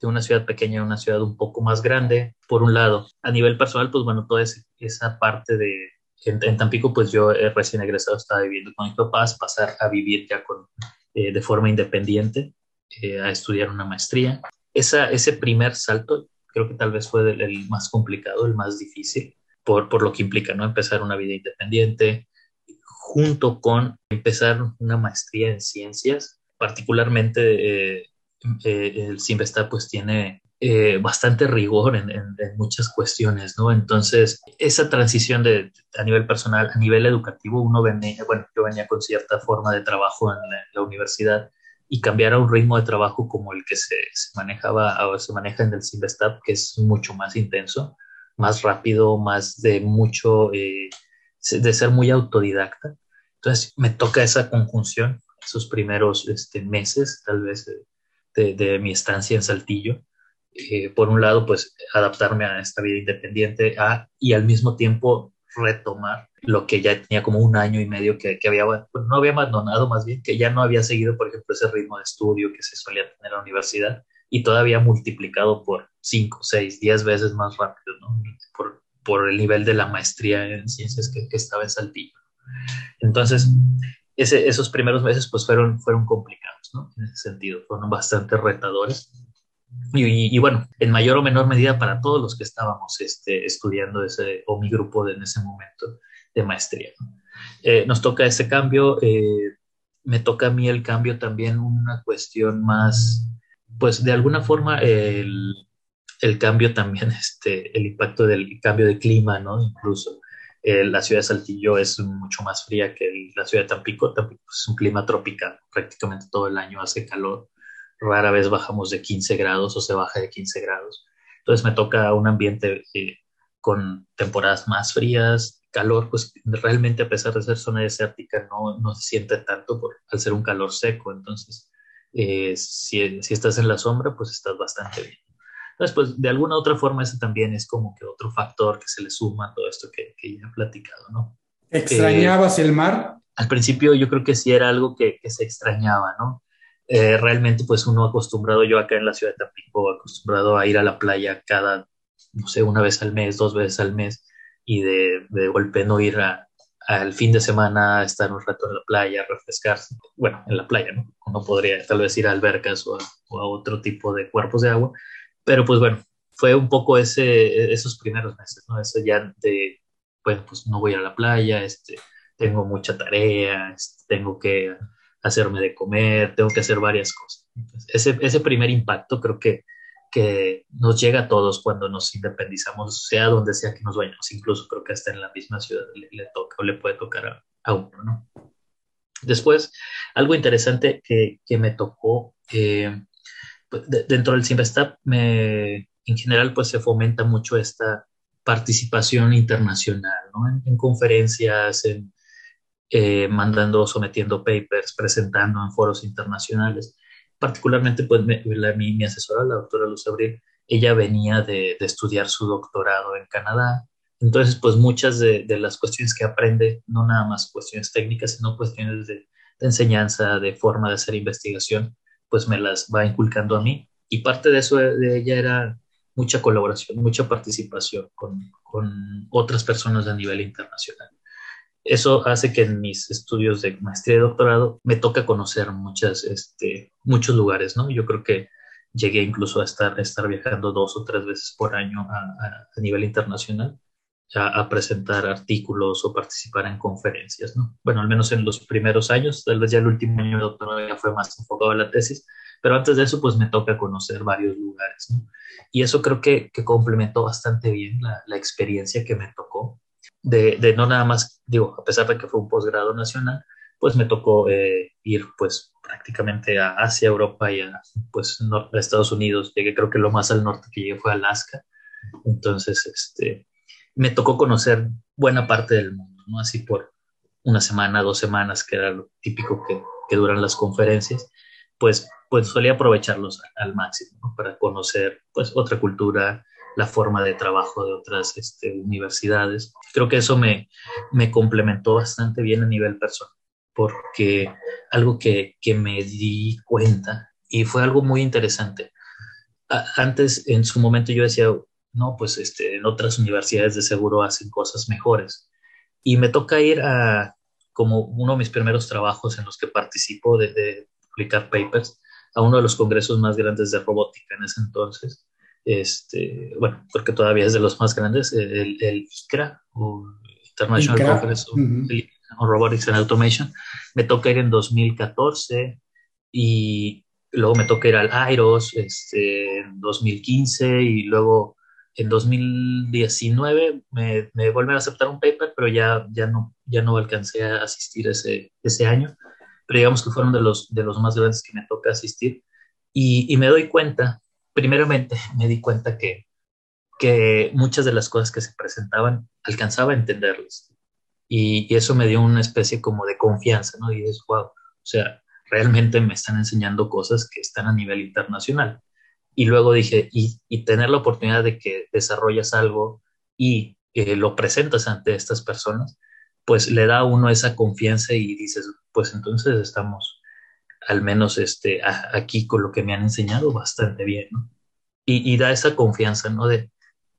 de una ciudad pequeña a una ciudad un poco más grande, por un lado. A nivel personal, pues bueno, toda esa parte de, en, Tampico, pues yo eh, recién egresado estaba viviendo con mis papás, pasar a vivir ya con, eh, de forma independiente, eh, a estudiar una maestría. Esa, ese primer salto creo que tal vez fue el, el más complicado, el más difícil, por, por, lo que implica, ¿no? Empezar una vida independiente, junto con empezar una maestría en ciencias, particularmente eh, el Simvestar pues tiene eh, bastante rigor en, muchas cuestiones, ¿no? Entonces, esa transición de, a nivel personal, a nivel educativo, uno venía, bueno, yo venía con cierta forma de trabajo en la, universidad y cambiar a un ritmo de trabajo como el que se, manejaba o se maneja en el Simvestab, que es mucho más intenso, más rápido, más de mucho, eh, de ser muy autodidacta. Entonces, me toca esa conjunción, esos primeros este, meses, tal vez de, mi estancia en Saltillo. Eh, por un lado, pues adaptarme a esta vida independiente a, y al mismo tiempo retomar lo que ya tenía como un año y medio que, que había, no había abandonado más bien, que ya no había seguido, por ejemplo, ese ritmo de estudio que se solía tener en la universidad y todavía multiplicado por 5, 6, 10 veces más rápido, ¿no? Por, por, el nivel de la maestría en ciencias que, que estaba en Saltillo. Entonces, ese, esos primeros meses pues fueron, fueron complicados, ¿no? En ese sentido, fueron bastante retadores. Y, y, bueno, en mayor o menor medida para todos los que estábamos este, estudiando ese, o mi grupo de, en ese momento de maestría. Eh, nos toca ese cambio, eh, me toca a mí el cambio también una cuestión más, pues de alguna forma el, el cambio también, este, el impacto del cambio de clima, ¿no? Incluso eh, la ciudad de Saltillo es mucho más fría que la ciudad de Tampico. Tampico es un clima tropical, prácticamente todo el año hace calor. Rara vez bajamos de 15 grados o se baja de 15 grados. Entonces me toca un ambiente eh, con temporadas más frías, calor, pues realmente a pesar de ser zona desértica no, no se siente tanto por, al ser un calor seco. Entonces, eh, si, si estás en la sombra, pues estás bastante bien. Entonces, pues de alguna otra forma ese también es como que otro factor que se le suma a todo esto que, que ya he platicado, ¿no? ¿Extrañabas el mar? Al principio yo creo que sí era algo que, que se extrañaba, ¿no? Eh, realmente pues uno acostumbrado, yo acá en la ciudad de Tampico, acostumbrado a ir a la playa cada, no sé, una vez al mes, dos veces al mes, y de, de golpe no ir al fin de semana, estar un rato en la playa, refrescarse. Bueno, en la playa, ¿no? Uno podría tal vez ir a albercas o a, o a otro tipo de cuerpos de agua, pero pues bueno, fue un poco ese, esos primeros meses, ¿no? Eso ya de, bueno, pues no voy a la playa, este, tengo mucha tarea, este, tengo que hacerme de comer, tengo que hacer varias cosas. ese, ese primer impacto creo que, que nos llega a todos cuando nos independizamos, sea donde sea que nos vayamos, incluso creo que hasta en la misma ciudad le, toca o le puede tocar a, a, uno, ¿no? Después, algo interesante que, que me tocó, eh, pues, dentro del Simvestab, me, en general, pues se fomenta mucho esta participación internacional, ¿no? En, en conferencias, en, eh, mandando, sometiendo papers, presentando en foros internacionales. Particularmente, pues me, la, mi, mi, asesora, la doctora Luz Abril, ella venía de, de, estudiar su doctorado en Canadá. Entonces, pues muchas de, de, las cuestiones que aprende, no nada más cuestiones técnicas, sino cuestiones de, de enseñanza, de forma de hacer investigación, pues me las va inculcando a mí. Y parte de eso de ella era mucha colaboración, mucha participación con, con otras personas a nivel internacional. eso hace que en mis estudios de maestría y doctorado me toca conocer muchas, este, muchos lugares, ¿no? Yo creo que llegué incluso a estar, estar viajando dos o tres veces por año a, a, nivel internacional a, presentar artículos o participar en conferencias, ¿no? Bueno, al menos en los primeros años, tal vez ya el último año de doctorado ya fue más enfocado a la tesis, pero antes de eso pues me toca conocer varios lugares, ¿no? Y eso creo que, que complementó bastante bien la, la experiencia que me tocó de, de, no nada más, digo, a pesar de que fue un posgrado nacional, pues me tocó eh, ir pues prácticamente a Asia, Europa y a, pues, a Estados Unidos. Llegué creo que lo más al norte que llegué fue Alaska. Entonces, este, me tocó conocer buena parte del mundo, ¿no? Así por una semana, dos semanas, que era lo típico que, duran las conferencias, pues, pues solía aprovecharlos al máximo. Para conocer pues otra cultura, la forma de trabajo de otras este, universidades. Creo que eso me, me complementó bastante bien a nivel personal porque algo que, que me di cuenta y fue algo muy interesante. antes, en su momento, yo decía, no, pues este, en otras universidades de seguro hacen cosas mejores. Y me toca ir a, como uno de mis primeros trabajos en los que participo de, de publicar papers, a uno de los congresos más grandes de robótica en ese entonces. Este, bueno, porque todavía es de los más grandes, el, el ICRA, o International Congress of Robotics and Automation. Me toca ir en 2014 y luego me toca ir al AIROS este, en 2015 y luego en 2019 me, me vuelven a aceptar un paper, pero ya, ya, no, ya no alcancé a asistir ese, ese año. Pero digamos que fueron de los, de los más grandes que me toca asistir. Y, y me doy cuenta, primeramente me di cuenta que, que muchas de las cosas que se presentaban alcanzaba a entenderlas y, eso me dio una especie como de confianza, ¿no? Y dices, wow, o sea, realmente me están enseñando cosas que están a nivel internacional. Y luego dije, y, tener la oportunidad de que desarrollas algo y eh, lo presentas ante estas personas, pues le da a uno esa confianza y dices, pues entonces estamos al menos este, aquí con lo que me han enseñado bastante bien, ¿no? Y, da esa confianza, ¿no? De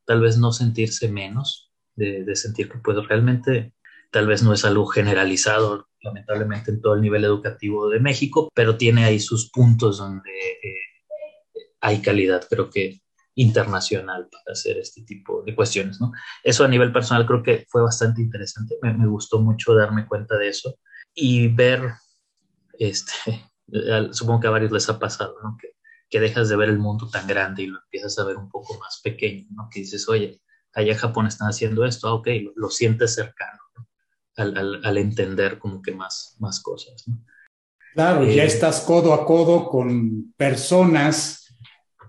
tal vez no sentirse menos, de, de sentir que pues realmente tal vez no es algo generalizado, lamentablemente, en todo el nivel educativo de México, pero tiene ahí sus puntos donde eh, hay calidad, creo que internacional para hacer este tipo de cuestiones, ¿no? Eso a nivel personal creo que fue bastante interesante, me, me gustó mucho darme cuenta de eso y ver, este, supongo que a varios les ha pasado, ¿no? Que, que dejas de ver el mundo tan grande y lo empiezas a ver un poco más pequeño, ¿no? Que dices, oye, allá en Japón están haciendo esto, ah, ok, lo, lo sientes cercano al, al, entender como que más, más cosas. ¿no? Claro, eh, ya estás codo a codo con personas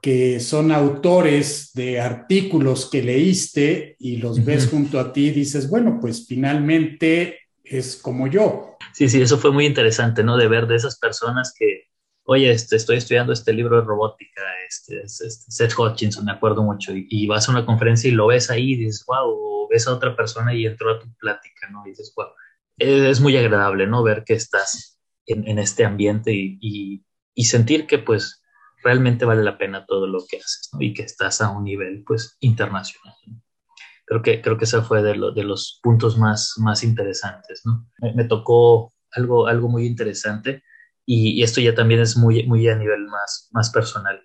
que son autores de artículos que leíste y los uh -huh. ves junto a ti dices, bueno, pues finalmente es como yo. Sí, sí, eso fue muy interesante, ¿no? De ver de esas personas que, oye, este, estoy estudiando este libro de robótica, este, este, Seth Hutchinson, me acuerdo mucho, y, y, vas a una conferencia y lo ves ahí y dices, wow, ves a otra persona y entró a tu plática, ¿no? Y dices, wow, es muy agradable, ¿no? Ver que estás en, en este ambiente y, y, y, sentir que pues realmente vale la pena todo lo que haces. Y que estás a un nivel pues internacional. Creo que, creo que ese fue de, lo, de los puntos más, más interesantes, ¿no? Me, tocó algo, algo muy interesante y, y, esto ya también es muy, muy a nivel más, más personal.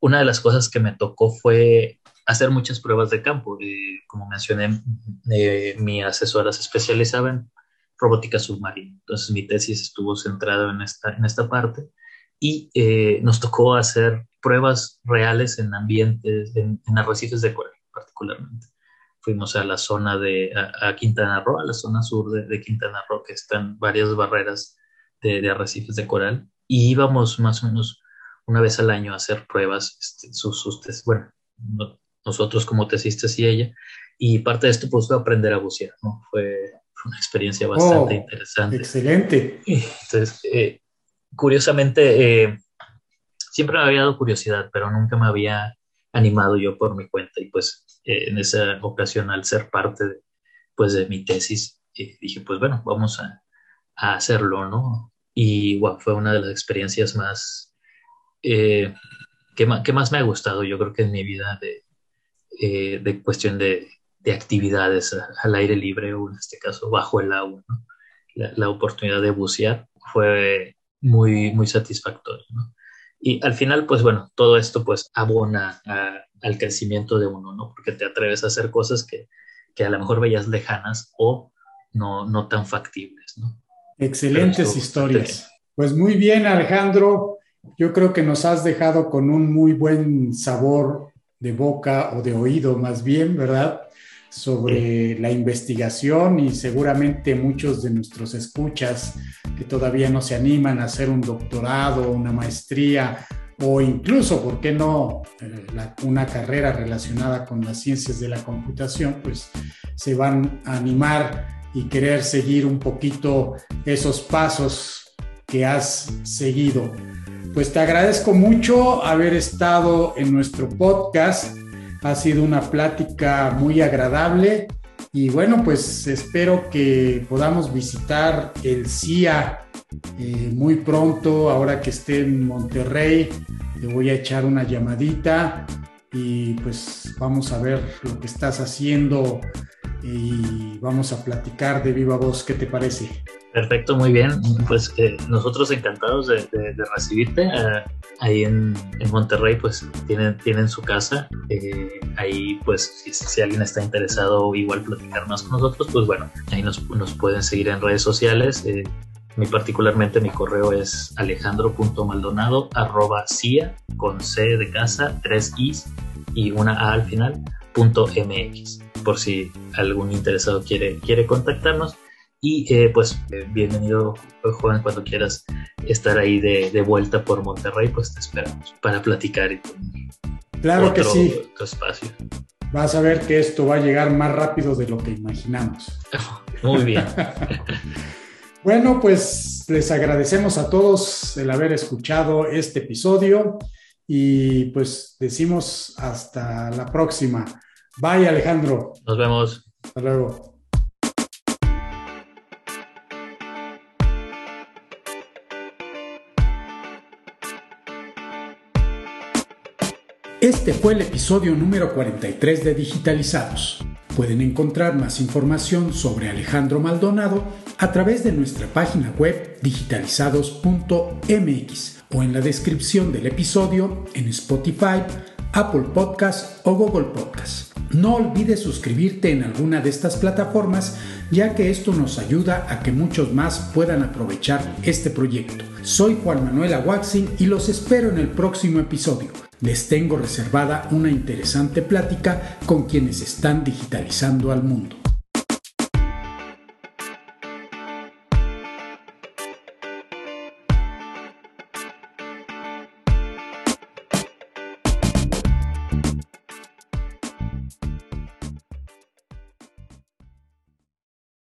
Una de las cosas que me tocó fue hacer muchas pruebas de campo. Eh, como mencioné, eh, mi asesora se especializaba en robótica submarina. Entonces mi tesis estuvo centrada en esta, en esta parte y eh, nos tocó hacer pruebas reales en ambientes, en, en arrecifes de coral particularmente. Fuimos a la zona de, a, a, Quintana Roo, a la zona sur de, de Quintana Roo, que están varias barreras de, de, arrecifes de coral, y íbamos más o menos una vez al año a hacer pruebas, este, sus, sus bueno, no, nosotros como tesistas y ella. Y parte de esto pues fue aprender a bucear, ¿no? Fue, fue una experiencia bastante oh, interesante. Excelente. Entonces, eh, curiosamente, eh, siempre me había dado curiosidad, pero nunca me había animado yo por mi cuenta. Y pues eh, en esa ocasión, al ser parte de, pues, de mi tesis, eh, dije, pues bueno, vamos a, hacerlo, ¿no? Y fue una de las experiencias más, eh, que, que, más me ha gustado, yo creo que en mi vida de, eh, de cuestión de, actividades al aire libre o en este caso bajo el agua. La, oportunidad de bucear fue muy, muy satisfactorio. Y al final, pues bueno, todo esto pues abona al crecimiento de uno, ¿no? Porque te atreves a hacer cosas que, que a lo mejor veías lejanas o no, no tan factibles, ¿no? Excelentes historias. Pues muy bien, Alejandro. Yo creo que nos has dejado con un muy buen sabor de boca o de oído más bien, ¿verdad? Sobre la investigación y seguramente muchos de nuestros escuchas que todavía no se animan a hacer un doctorado, una maestría o incluso, ¿por qué no?, eh, una carrera relacionada con las ciencias de la computación, pues se van a animar y querer seguir un poquito esos pasos que has seguido. Pues te agradezco mucho haber estado en nuestro podcast. Ha sido una plática muy agradable y bueno, pues espero que podamos visitar el CIA eh, muy pronto, ahora que esté en Monterrey. Te voy a echar una llamadita y pues vamos a ver lo que estás haciendo y vamos a platicar de viva voz. ¿Qué te parece? Perfecto, muy bien. Pues eh, nosotros encantados de, recibirte. Eh, ahí en, Monterrey pues tienen, tienen su casa. Eh, ahí pues si, alguien está interesado igual platicar más con nosotros, pues bueno, ahí nos, nos pueden seguir en redes sociales. mi particularmente mi correo es alejandro.maldonado arroba cia con C de casa, tres Is y una A al final, punto MX, por si algún interesado quiere, quiere contactarnos. Y eh, pues eh, bienvenido Juan, cuando quieras estar ahí de, de, vuelta por Monterrey, pues te esperamos para platicar. Y claro que sí. espacio. Vas a ver que esto va a llegar más rápido de lo que imaginamos. Muy bien. bueno, pues les agradecemos a todos el haber escuchado este episodio y pues decimos hasta la próxima. Bye Alejandro. Nos vemos. Hasta luego. Este fue el episodio número 43 de Digitalizados. Pueden encontrar más información sobre Alejandro Maldonado a través de nuestra página web digitalizados.mx o en la descripción del episodio en Spotify, Apple Podcast o Google Podcast. No olvides suscribirte en alguna de estas plataformas ya que esto nos ayuda a que muchos más puedan aprovechar este proyecto. Soy Juan Manuel Aguaxin y los espero en el próximo episodio les tengo reservada una interesante plática con quienes están digitalizando al mundo.